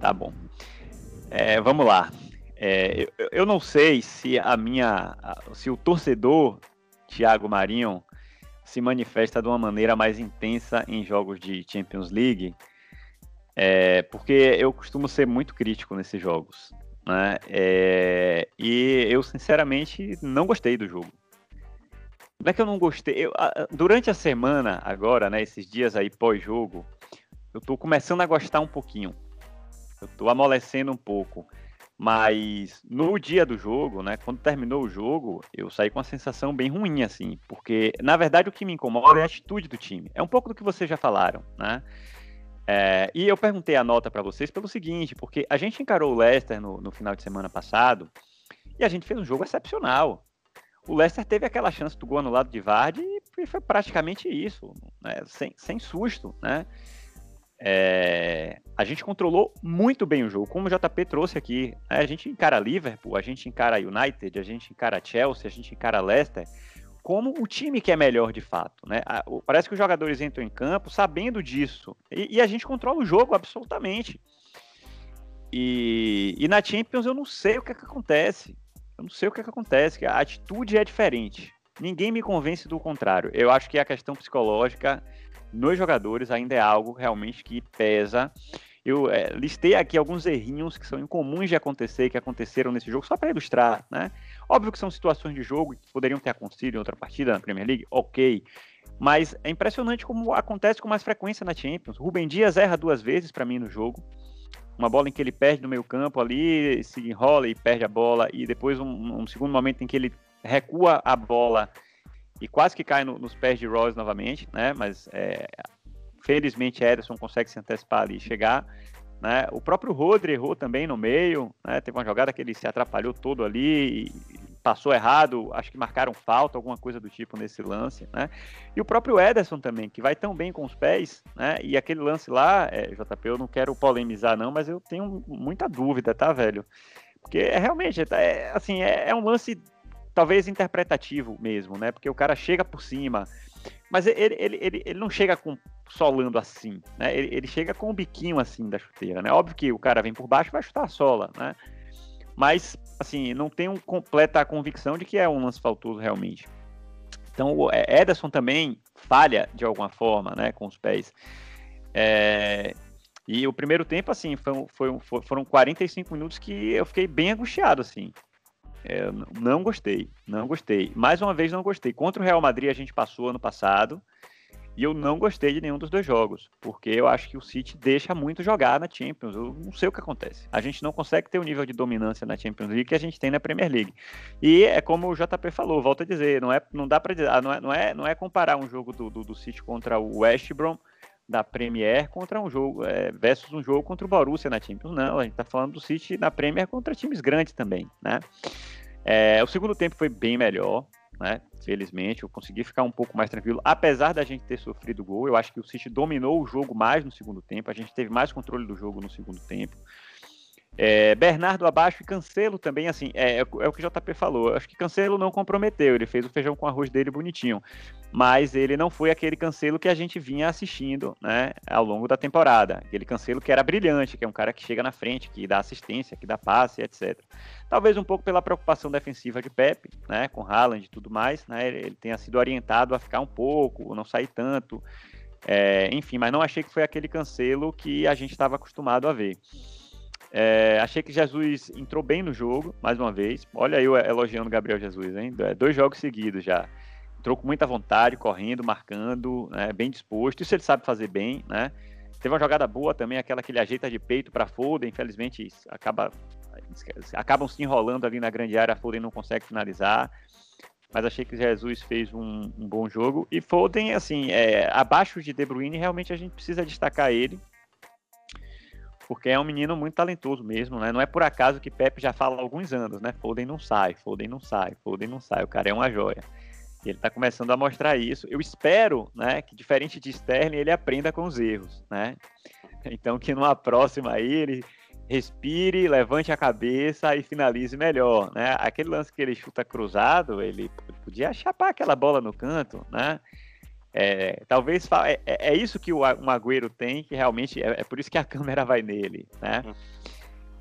Tá bom. É, vamos lá. É, eu, eu, não sei se a minha. se o torcedor Thiago Marinho se manifesta de uma maneira mais intensa em jogos de Champions League. É, porque eu costumo ser muito crítico nesses jogos. Né? É, e eu, sinceramente, não gostei do jogo. Não é que eu não gostei. Eu, durante a semana, agora, né, esses dias aí pós-jogo, eu tô começando a gostar um pouquinho. Eu tô amolecendo um pouco. Mas no dia do jogo, né, quando terminou o jogo, eu saí com uma sensação bem ruim, assim, porque na verdade o que me incomoda é a atitude do time. É um pouco do que vocês já falaram, né? É, e eu perguntei a nota para vocês pelo seguinte, porque a gente encarou o Leicester no, no, final de semana passado e a gente fez um jogo excepcional. O Leicester teve aquela chance do gol no lado de Vardy e foi praticamente isso, né? sem, sem susto, né? É, a gente controlou muito bem o jogo, como o JP trouxe aqui. Né? A gente encara Liverpool, a gente encara United, a gente encara Chelsea, a gente encara Leicester como o time que é melhor de fato. Né? Parece que os jogadores entram em campo sabendo disso. E, e a gente controla o jogo absolutamente. E, e, na Champions eu não sei o que, é que acontece. Eu não sei o que, é que acontece. A atitude é diferente. Ninguém me convence do contrário. Eu acho que a questão psicológica nos jogadores ainda é algo realmente que pesa. Eu é, listei aqui alguns errinhos que são incomuns de acontecer, que aconteceram nesse jogo, só para ilustrar, né? Óbvio que são situações de jogo que poderiam ter acontecido em outra partida na Premier League, ok. Mas é impressionante como acontece com mais frequência na Champions. Rubem Dias erra duas vezes para mim no jogo. Uma bola em que ele perde no meio campo ali, se enrola e perde a bola. E depois um, um segundo momento em que ele recua a bola e quase que cai no, nos pés de Royce novamente, né? Mas é, felizmente Ederson consegue se antecipar ali e chegar. Né? O próprio Rodri errou também no meio, né? teve uma jogada que ele se atrapalhou todo ali passou errado, acho que marcaram falta, alguma coisa do tipo nesse lance, né? E o próprio Ederson também, que vai tão bem com os pés, né? E aquele lance lá, é, JP, eu não quero polemizar não, mas eu tenho muita dúvida, tá, velho? Porque é, realmente, é, assim, é, é um lance talvez interpretativo mesmo, né? Porque o cara chega por cima, mas ele, ele, ele, ele não chega com solando assim, né? Ele, ele chega com o biquinho assim da chuteira, né? Óbvio que o cara vem por baixo e vai chutar a sola, né? Mas, assim, não tenho completa convicção de que é um lance faltoso realmente. Então, o Ederson também falha de alguma forma, né, com os pés. É... E o primeiro tempo, assim, foi, foi, foram 45 minutos que eu fiquei bem angustiado, assim. É, não gostei, não gostei. Mais uma vez, não gostei. Contra o Real Madrid, a gente passou ano passado. E eu não gostei de nenhum dos dois jogos, porque eu acho que o City deixa muito jogar na Champions. Eu não sei o que acontece. A gente não consegue ter o nível de dominância na Champions League que a gente tem na Premier League. E é como o JP falou, volto a dizer, não é, não dá para dizer, ah, não é, não é, não é comparar um jogo do, do, do City contra o West Brom da Premier contra um jogo é, versus um jogo contra o Borussia na Champions. Não, a gente está falando do City na Premier contra times grandes também, né? É, o segundo tempo foi bem melhor né? Felizmente, eu consegui ficar um pouco mais tranquilo, apesar da gente ter sofrido gol. Eu acho que o City dominou o jogo mais no segundo tempo, a gente teve mais controle do jogo no segundo tempo. É, Bernardo abaixo e Cancelo também, assim, é, é, o que o JP falou. Acho que Cancelo não comprometeu, ele fez o feijão com arroz dele bonitinho. Mas ele não foi aquele Cancelo que a gente vinha assistindo né, ao longo da temporada. Aquele Cancelo que era brilhante, que é um cara que chega na frente, que dá assistência, que dá passe, etc. Talvez um pouco pela preocupação defensiva de Pepe, né, com Haaland e tudo mais, né, ele tenha sido orientado a ficar um pouco, não sair tanto. É, enfim, mas não achei que foi aquele Cancelo que a gente estava acostumado a ver. É, achei que Jesus entrou bem no jogo, mais uma vez. Olha eu elogiando Gabriel Jesus, hein? É, dois jogos seguidos já. Entrou com muita vontade, correndo, marcando, né? bem disposto. Isso ele sabe fazer bem, né? Teve uma jogada boa também, aquela que ele ajeita de peito para Foden. Infelizmente, acaba, acabam se enrolando ali na grande área. Foden não consegue finalizar. Mas achei que Jesus fez um, um bom jogo. E Foden, assim, é, abaixo de De Bruyne, realmente a gente precisa destacar ele porque é um menino muito talentoso mesmo, né? Não é por acaso que Pepe já fala há alguns anos, né? Foden não sai, Foden não sai, Foden não sai, o cara é uma joia. E ele tá começando a mostrar isso. Eu espero, né, que diferente de Sterling, ele aprenda com os erros, né? Então que numa próxima aí ele respire, levante a cabeça e finalize melhor, né? Aquele lance que ele chuta cruzado, ele podia chapar aquela bola no canto, né? É, talvez é, é, é, isso que o Agüero tem, que realmente é, é, por isso que a câmera vai nele, né? Uhum.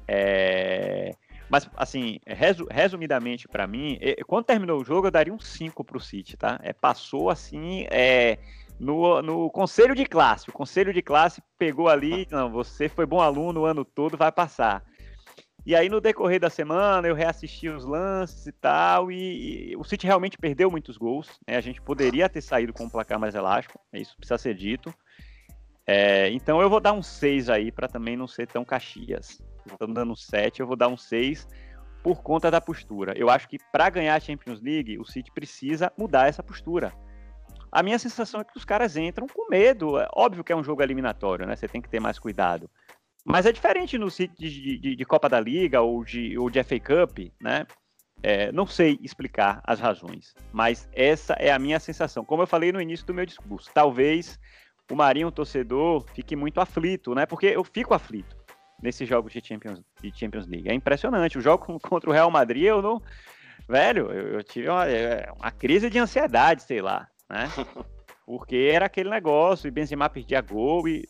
É, mas, assim, resu, resumidamente para mim, quando terminou o jogo, eu daria um 5 pro City, tá? É, passou assim, no, no conselho de classe. O conselho de classe pegou ali, não, você foi bom aluno o ano todo, vai passar. E aí, no decorrer da semana, eu reassisti os lances e tal, e, e o City realmente perdeu muitos gols. Né? A gente poderia ter saído com um placar mais elástico, é isso precisa ser dito. É, então eu vou dar um 6 aí, para também não ser tão caxias. Estamos dando um 7, eu vou dar um 6 por conta da postura. Eu acho que para ganhar a Champions League, o City precisa mudar essa postura. A minha sensação é que os caras entram com medo. É óbvio que é um jogo eliminatório, né? Você tem que ter mais cuidado. Mas é diferente no sítio de, de, de, Copa da Liga ou de, ou de FA Cup, né? É, não sei explicar as razões, mas essa é a minha sensação. Como eu falei no início do meu discurso, talvez o Marinho, o torcedor, fique muito aflito, né? Porque eu fico aflito nesses jogos de Champions, de Champions League. É impressionante. O jogo contra o Real Madrid, eu não. Velho, eu, eu tive uma, é, uma, crise de ansiedade, sei lá, né? Porque era aquele negócio, e Benzema perdia gol, e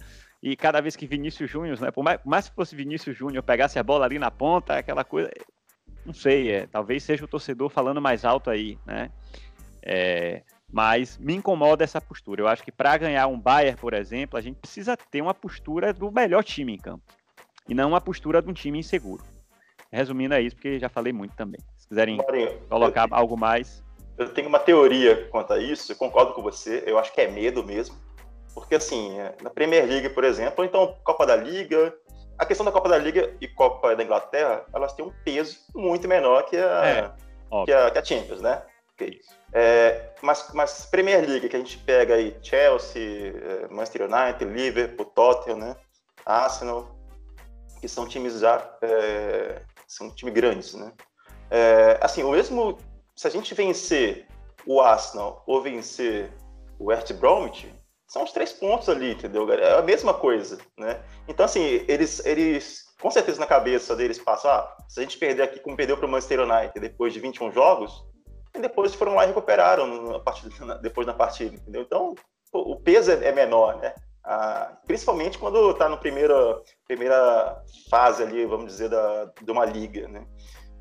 e cada vez que Vinícius Júnior, né, por mais, por mais que fosse Vinícius Júnior pegasse a bola ali na ponta, aquela coisa, não sei, é, talvez seja o torcedor falando mais alto aí, né? É, mas me incomoda essa postura. Eu acho que para ganhar um Bayern, por exemplo, a gente precisa ter uma postura do melhor time em campo e não uma postura de um time inseguro. Resumindo é isso, porque já falei muito também. Se quiserem Marinho, colocar eu, algo mais. Eu tenho uma teoria quanto a isso, eu concordo com você, eu acho que é medo mesmo. Porque, assim, é, na Premier League, por exemplo, ou então Copa da Liga, a questão da Copa da Liga e Copa da Inglaterra, elas têm um peso muito menor que a, é, que a, que a Champions, né? Okay. É, mas, mas Premier League, que a gente pega aí Chelsea, é, Manchester United, Liverpool, Tottenham, né? Arsenal, que são times já é, são times grandes, né? É, assim, o mesmo. Se a gente vencer o Arsenal ou vencer o West Bromwich, são os três pontos ali, entendeu? É a mesma coisa, né? Então, assim, eles, eles com certeza na cabeça deles passa, ah, se a gente perder aqui como perdeu para o Manchester United depois de 21 jogos, e depois foram lá e recuperaram na partida, depois na partida, entendeu? Então, o peso é, é menor, né? Ah, principalmente quando está na primeira, primeira fase ali, vamos dizer, da, de uma liga, né?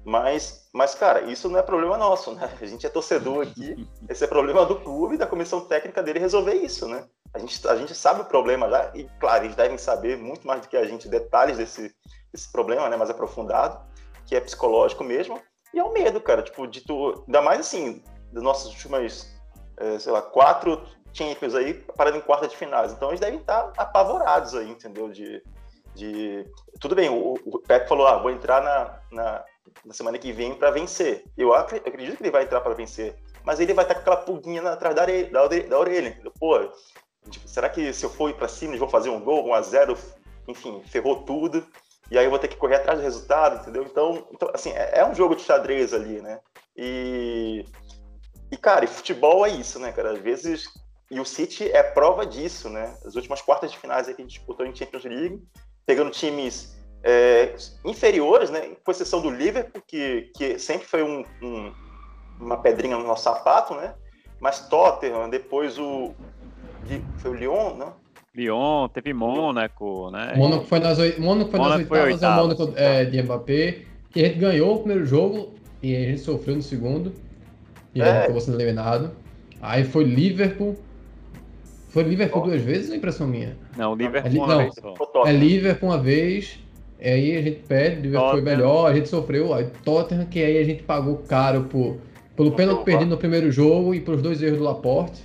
Mas, mas, cara, isso não é problema nosso, né? A gente é torcedor aqui, esse é problema do clube, da comissão técnica dele resolver isso, né? A gente, a gente sabe o problema já, e claro, eles devem saber muito mais do que a gente detalhes desse, desse problema, né? Mais aprofundado, que é psicológico mesmo, e é o medo, cara, tipo, de tu, ainda mais assim, das nossas últimas, é, sei lá, quatro Champions aí, parando em quarta de finais. Então eles devem estar apavorados aí, entendeu? De, de... Tudo bem, o, o Pepe falou, ah, vou entrar na, na na semana que vem para vencer. Eu acredito que ele vai entrar para vencer, mas ele vai estar com aquela pulguinha atrás da da orelha, da orelha Pô, tipo, será que se eu for para cima eles vão fazer um gol, um a zero, enfim, ferrou tudo, e aí eu vou ter que correr atrás do resultado, entendeu? Então, então assim, é, é um jogo de xadrez ali, né? E, e, cara, e futebol é isso, né, cara? Às vezes, e o City é prova disso, né? As últimas quartas de finais que a gente disputou em Champions League, pegando times é, inferiores, né, com exceção do Liverpool, que, que sempre foi um, um, uma pedrinha no nosso sapato, né? Mas Tottenham, depois o. Foi o Lyon, né? Lyon, teve Mônaco, né? Mônaco foi nas, Mônaco foi nas oitavas, é o Mônaco é, de Mbappé, que a gente ganhou o primeiro jogo e a gente sofreu no segundo. E é. acabou sendo eliminado. Aí foi Liverpool. Foi Liverpool oh. duas vezes ou é impressão minha? Não, Liverpool é, uma não, vez só. É Liverpool uma vez Aí a gente perde, foi melhor, a gente sofreu. Aí Tottenham, que aí a gente pagou caro por, pelo pênalti perdido no primeiro jogo e pelos dois erros do Laporte,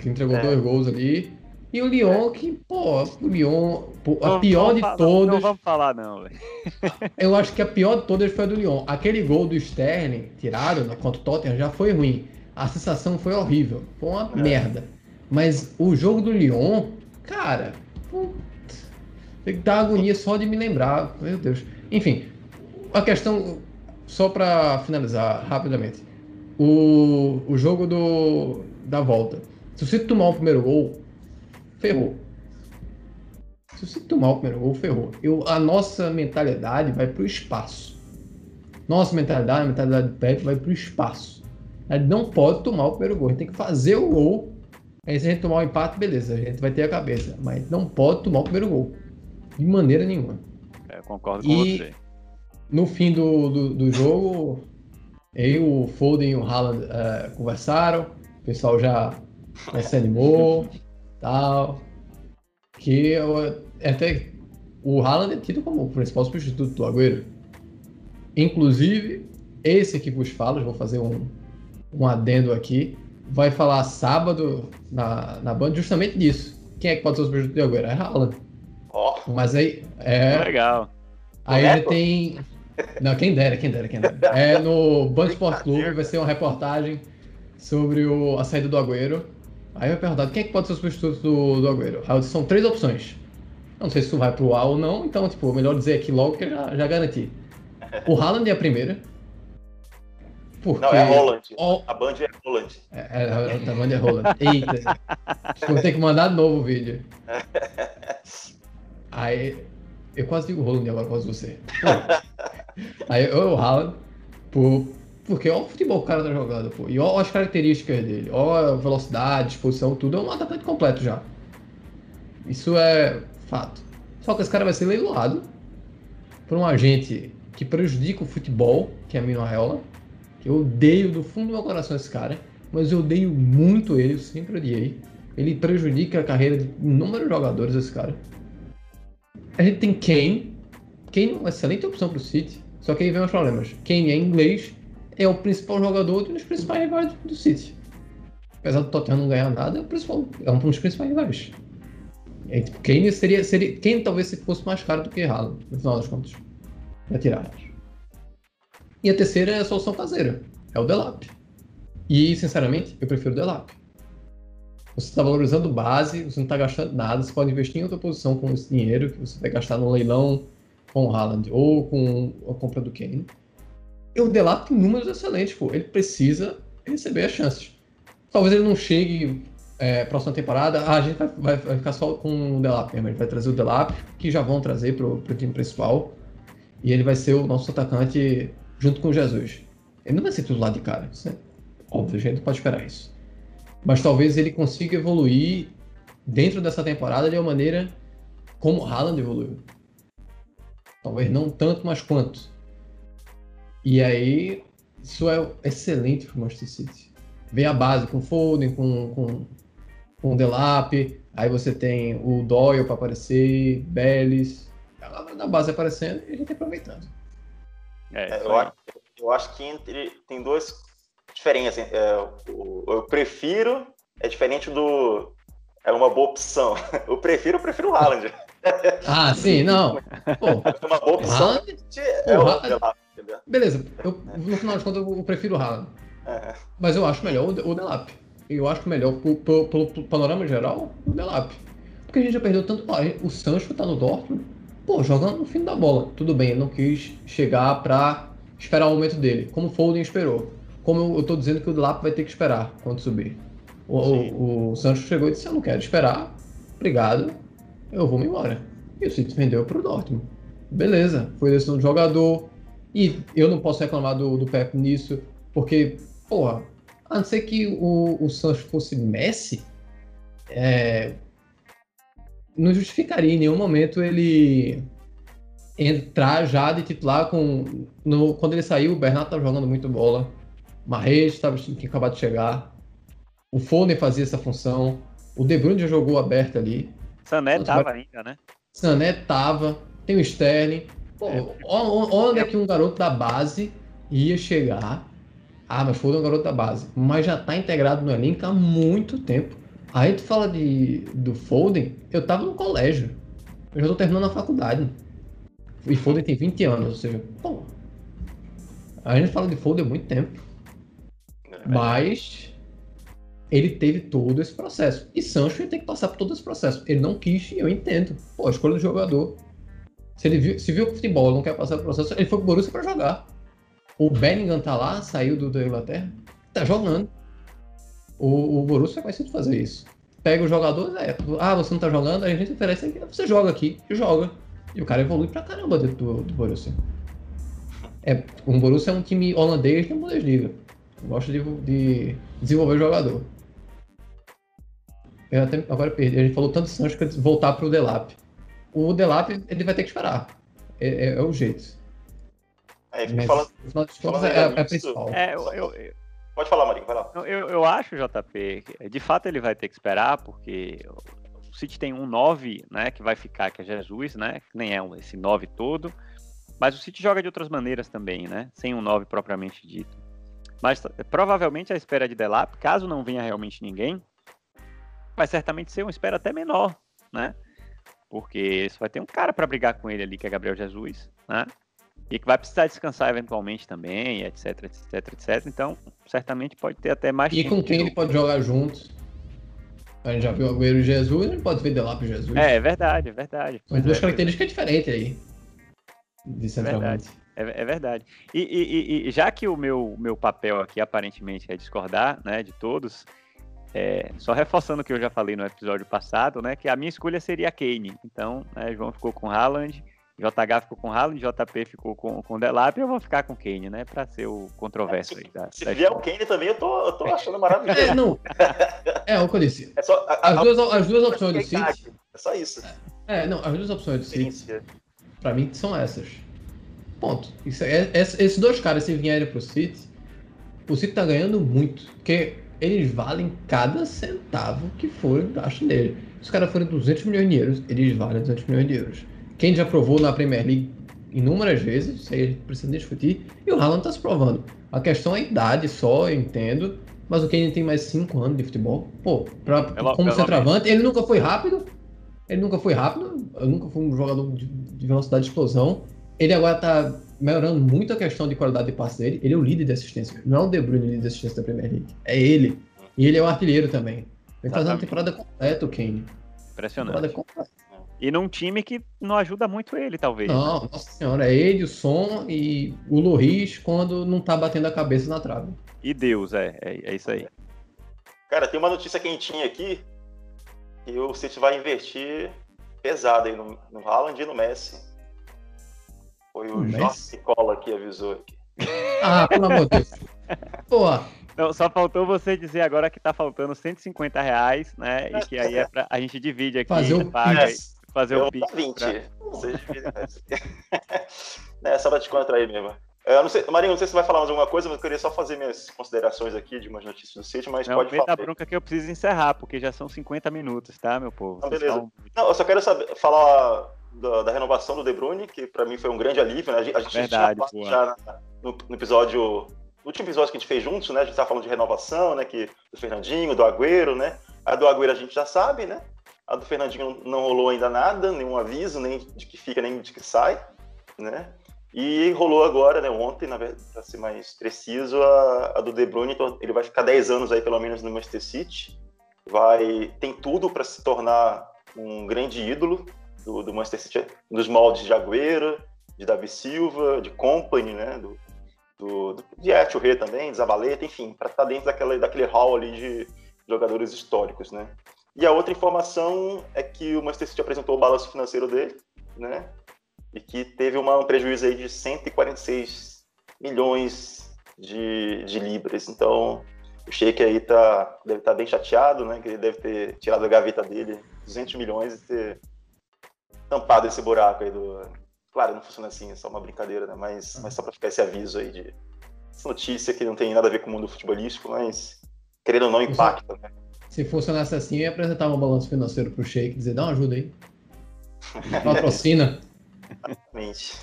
que entregou é. dois gols ali. E o Lyon, é. que, pô, o Lyon, pô, a não, pior não, de todas. Não, vamos falar, não, velho. eu acho que a pior de todas foi a do Lyon. Aquele gol do Sterling, tirado né, contra o Tottenham, já foi ruim. A sensação foi horrível. Foi uma é. merda. Mas o jogo do Lyon, cara, tem que dar agonia só de me lembrar. Meu Deus. Enfim, a questão, só para finalizar rapidamente. O, o jogo do, da volta. Se você tomar o primeiro gol, ferrou. Se você tomar o primeiro gol, ferrou. Eu, a nossa mentalidade vai para o espaço. Nossa mentalidade, a mentalidade do Pepe vai para o espaço. A gente não pode tomar o primeiro gol. A gente tem que fazer o gol. Aí se a gente tomar o empate, beleza, a gente vai ter a cabeça. Mas não pode tomar o primeiro gol. De maneira nenhuma. É, concordo com e você. No fim do, do, do jogo, eu, o Foden e o Haaland é, conversaram, o pessoal já, já se animou, tal. Que eu, é até o Haaland é tido como o principal substituto do Agüero. Inclusive, esse que vos falo, vou fazer um, um adendo aqui, vai falar sábado na, na banda justamente disso. Quem é que pode ser o substituto do Agüero? É Haaland. Oh. Mas aí. É. Legal. Aí ele tem. Não, quem dera, quem dera, quem dera. É no Band Sport Clube, vai ser uma reportagem sobre o, a saída do Agüero. Aí vai perguntar quem é que pode ser o substituto do, do Agüero. Aí são três opções. Não sei se tu vai pro A ou não, então, tipo, melhor dizer aqui logo que eu já, já garanti. O Haaland é a primeira. Porque... Não, é Holland. O... A Band é Holland. É, é, a Band é Holland. Eita. Vou ter que mandar novo o vídeo. Aí eu quase digo Roland agora quase você. Aí eu o Haaland, por, porque olha o futebol que o cara tá jogando, pô. E olha as características dele, olha a velocidade, disposição, tudo. É um atacante completo já. Isso é fato. Só que esse cara vai ser leiloado por um agente que prejudica o futebol, que é a Mino. Eu odeio do fundo do meu coração esse cara, mas eu odeio muito ele, eu sempre odiei. Ele prejudica a carreira de inúmeros jogadores, esse cara. A gente tem Kane. Kane é uma excelente opção para o City. Só que aí vem os problemas. Kane é inglês, é o principal jogador de um dos principais rivais do City. Apesar do Tottenham não ganhar nada, é, o principal, é um dos principais rivais. E, tipo, Kane seria, seria. Kane talvez fosse mais caro do que Haaland, no final das contas. Pra tirar. E a terceira é a solução caseira. É o Delap. E, sinceramente, eu prefiro o Delap. Você está valorizando base, você não está gastando nada, você pode investir em outra posição com esse dinheiro que você vai gastar no leilão com o Haaland ou com a compra do Kane. E o Delap tem números excelentes, pô. Ele precisa receber as chances. Talvez ele não chegue é, próxima temporada, ah, a gente vai, vai, ficar só com o Delap mesmo. Ele vai trazer o Delap, que já vão trazer pro, pro time principal. E ele vai ser o nosso atacante junto com o Jesus. Ele não vai ser titular de cara, isso é óbvio, a gente pode esperar isso. Mas talvez ele consiga evoluir dentro dessa temporada de uma maneira como o Haaland evoluiu. Talvez não tanto, mas quanto. E aí, isso é excelente para o Manchester City. Vem a base com Foden, com, com, com o Delap, aí você tem o Doyle para aparecer, Bellis, a galera da base aparecendo e a gente aproveitando. É, eu, acho, eu, acho, que entre, tem duas diferenças. É, eu, eu prefiro, é diferente do. É uma boa opção. Eu prefiro, eu prefiro o Haaland. Ah, sim, não. Pô, é uma boa opção. Haaland, é o Delap, Beleza, eu, no final de contas eu prefiro o Haaland. É. Mas eu acho melhor o, o Delap. Eu acho melhor, pelo panorama geral, o Delap. Porque a gente já perdeu tanto. O Sancho tá no Dortmund pô, jogando no fim da bola. Tudo bem, ele não quis chegar pra esperar o momento dele, como o Foden esperou. Como eu, eu tô dizendo que o Lap vai ter que esperar quando subir. O, o, o, Sancho chegou e disse: Eu não quero esperar, obrigado, eu vou me embora. E o City vendeu pro Dortmund. Beleza, foi decisão do jogador. E eu não posso reclamar do, do Pep nisso, porque, porra, a não ser que o, o Sancho fosse Messi, é, não justificaria em nenhum momento ele entrar já de titular com. No, quando ele saiu, o Bernardo estava jogando muito bola. Marreis estava tinha acabado de chegar. O Foden fazia essa função. O De Bruyne já jogou aberto ali. Sané estava ainda, né? Sané tava. Tem o Sterling. Pô, é. onde é que um garoto da base ia chegar? Ah, mas é um garoto da base. Mas já está integrado no elenco há muito tempo. Aí tu fala de, do Foden, eu tava no colégio. Eu já tô terminando a faculdade. E Foden tem 20 anos, ou seja, pô. A gente fala de Foden há muito tempo. É Mas ele teve todo esse processo. E Sancho ia ter que passar por todo esse processo. Ele não quis, eu entendo. Pô, a escolha do jogador. Se ele viu, se viu que o futebol não quer passar por processo, ele foi pro Borussia pra jogar. O Bellingham tá lá, saiu do, da Inglaterra, tá jogando. O, o Borussia é conhecido fazer isso. Pega o jogador, é, ah, você não tá jogando, a gente oferece aqui, você joga aqui joga. E o cara evolui pra caramba dentro do, do Borussia. É, o Borussia é um time holandês de Bundesliga. Gosta de, de desenvolver jogador. Eu até agora perdi. A gente falou tanto Sancho que voltar pro Delap. O Delap, ele vai ter que esperar. É, é, é o jeito. É, Mas, falando, falando é, é, principal. É, eu, eu, Pode falar, Marinho, vai lá. Eu, eu acho, JP, de fato ele vai ter que esperar, porque o City tem um 9, né, que vai ficar, que é Jesus, né, que nem é esse 9 todo, mas o City joga de outras maneiras também, né, sem um 9 propriamente dito. Mas provavelmente a espera de Delap, caso não venha realmente ninguém, vai certamente ser uma espera até menor, né, porque você vai ter um cara para brigar com ele ali, que é Gabriel Jesus, né, e que vai precisar descansar eventualmente também, etc, etc, etc. Então, certamente pode ter até mais E com quem ele pode jogar juntos? A gente já viu o Agüero e Jesus, a gente pode ver Delap e Jesus. É, é verdade, é verdade. São duas é, características é diferentes aí. De. É verdade. É, é verdade. E, e, e, já que o meu, meu papel aqui aparentemente é discordar né, de todos, é, só reforçando o que eu já falei no episódio passado, né, que a minha escolha seria Kane. Então, né, João ficou com Haaland, JH ficou com Haaland, JP ficou com, com Delap, eu vou ficar com Kane, né? Pra ser o controverso aí. Da, se da vier o Kane também, eu tô, eu tô achando maravilhoso. É, não. É, o que eu disse. É só, a, as, a, duas, as duas opções do City. É só isso. É, não, as duas opções do City, pra mim, são essas. Ponto. Isso, é, é, esses dois caras, se vierem pro City, o City tá ganhando muito. Porque eles valem cada centavo que for embaixo dele. Se os caras forem 200 milhões de euros, eles valem 200 milhões de euros. Quem já provou na Premier League inúmeras vezes, isso aí precisa discutir, e o Haaland está se provando. A questão é a idade só, eu entendo, mas o Kane tem mais 5 anos de futebol. Pô, pra, pela, como pela centroavante, ele nunca foi rápido, ele nunca foi rápido, eu nunca fui um jogador de, de velocidade de explosão. Ele agora está melhorando muito a questão de qualidade de passe dele. Ele é o líder de assistência. Não é o De Bruyne o líder de assistência da Premier League. É ele. E ele é o artilheiro também. Vem fazendo uma temporada completa, o Kane. Impressionante. Temporada completa. E num time que não ajuda muito ele, talvez. Não, né? nossa senhora, é ele, o Som e o Loris quando não tá batendo a cabeça na trave. E Deus, é, é, é isso aí. Cara, tem uma notícia quentinha aqui que o City vai investir pesado aí no, no Haaland e no Messi. Foi o, O Jorge Cola que avisou aqui. Ah, pelo amor de Deus. Pô, Não, só faltou você dizer agora que tá faltando 150 reais, né? E que aí é pra, a gente divide aqui, Fazer o paga, Pix. fazer Eu o Pix. dou 20. pra- Vocês é, só pra te contrair mesmo. Eu não sei, Marinho, não sei se você vai falar mais alguma coisa, mas eu queria só fazer minhas considerações aqui de umas notícias do City, mas Não, pode falar. a bronca que eu preciso encerrar, porque já são 50 minutos, tá, meu povo? Vocês beleza. falam- Não, eu só quero saber, falar da, da renovação do De Bruyne, que pra mim foi um grande alívio, né? A gente, Verdade, já na- no, no episódio, no último episódio que a gente fez juntos, né? A gente tava falando de renovação, né? Que, do Fernandinho, do Agüero, né? A do Agüero a gente já sabe, né? A do Fernandinho não rolou ainda nada, nenhum aviso, nem de que fica, nem de que sai, né? E rolou agora, né, ontem, para ser mais preciso, a, a do De Bruyne, então ele vai ficar 10 anos aí, pelo menos, no Manchester City. Vai, tem tudo para se tornar um grande ídolo do, do Manchester City, nos moldes de Agüero, de Davi Silva, de Company, né, do, do, do de Echeverri também, de Zabaleta, enfim, para estar dentro daquela, daquele hall ali de jogadores históricos, né. E a outra informação é que o Manchester City apresentou o balanço financeiro dele, né, e que teve uma, um prejuízo aí de 146 milhões de, de libras. Então, o Sheik aí tá, deve estar bem chateado, né? Que ele deve ter tirado da gaveta dele 200 milhões e ter tampado esse buraco aí do... Claro, não funciona assim, é só uma brincadeira, né? Mas, mas só para ficar esse aviso aí de essa notícia que não tem nada a ver com o mundo futebolístico, mas querendo ou não impacta, né? se funcionasse assim, eu ia apresentar um balanço financeiro pro Sheik e dizer, dá uma ajuda aí. Patrocina. Exatamente.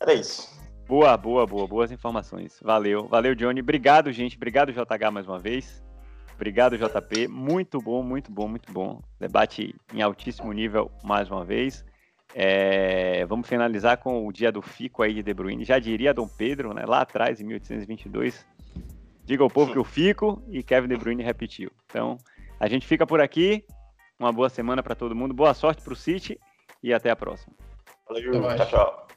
Era isso. Boa, boa, boa, boas informações. Valeu, valeu, Johnny. Obrigado, gente. Obrigado, JH, mais uma vez. Obrigado, JP. Muito bom, muito bom, muito bom. Debate em altíssimo nível mais uma vez. É, vamos finalizar com o dia do Fico aí de De Bruyne. Já diria Dom Pedro, né, lá atrás, em 1822. Diga ao povo que eu fico e Kevin De Bruyne repetiu. Então, a gente fica por aqui. Uma boa semana para todo mundo. Boa sorte para o City e até a próxima. Valeu, Até mais. tchau, tchau.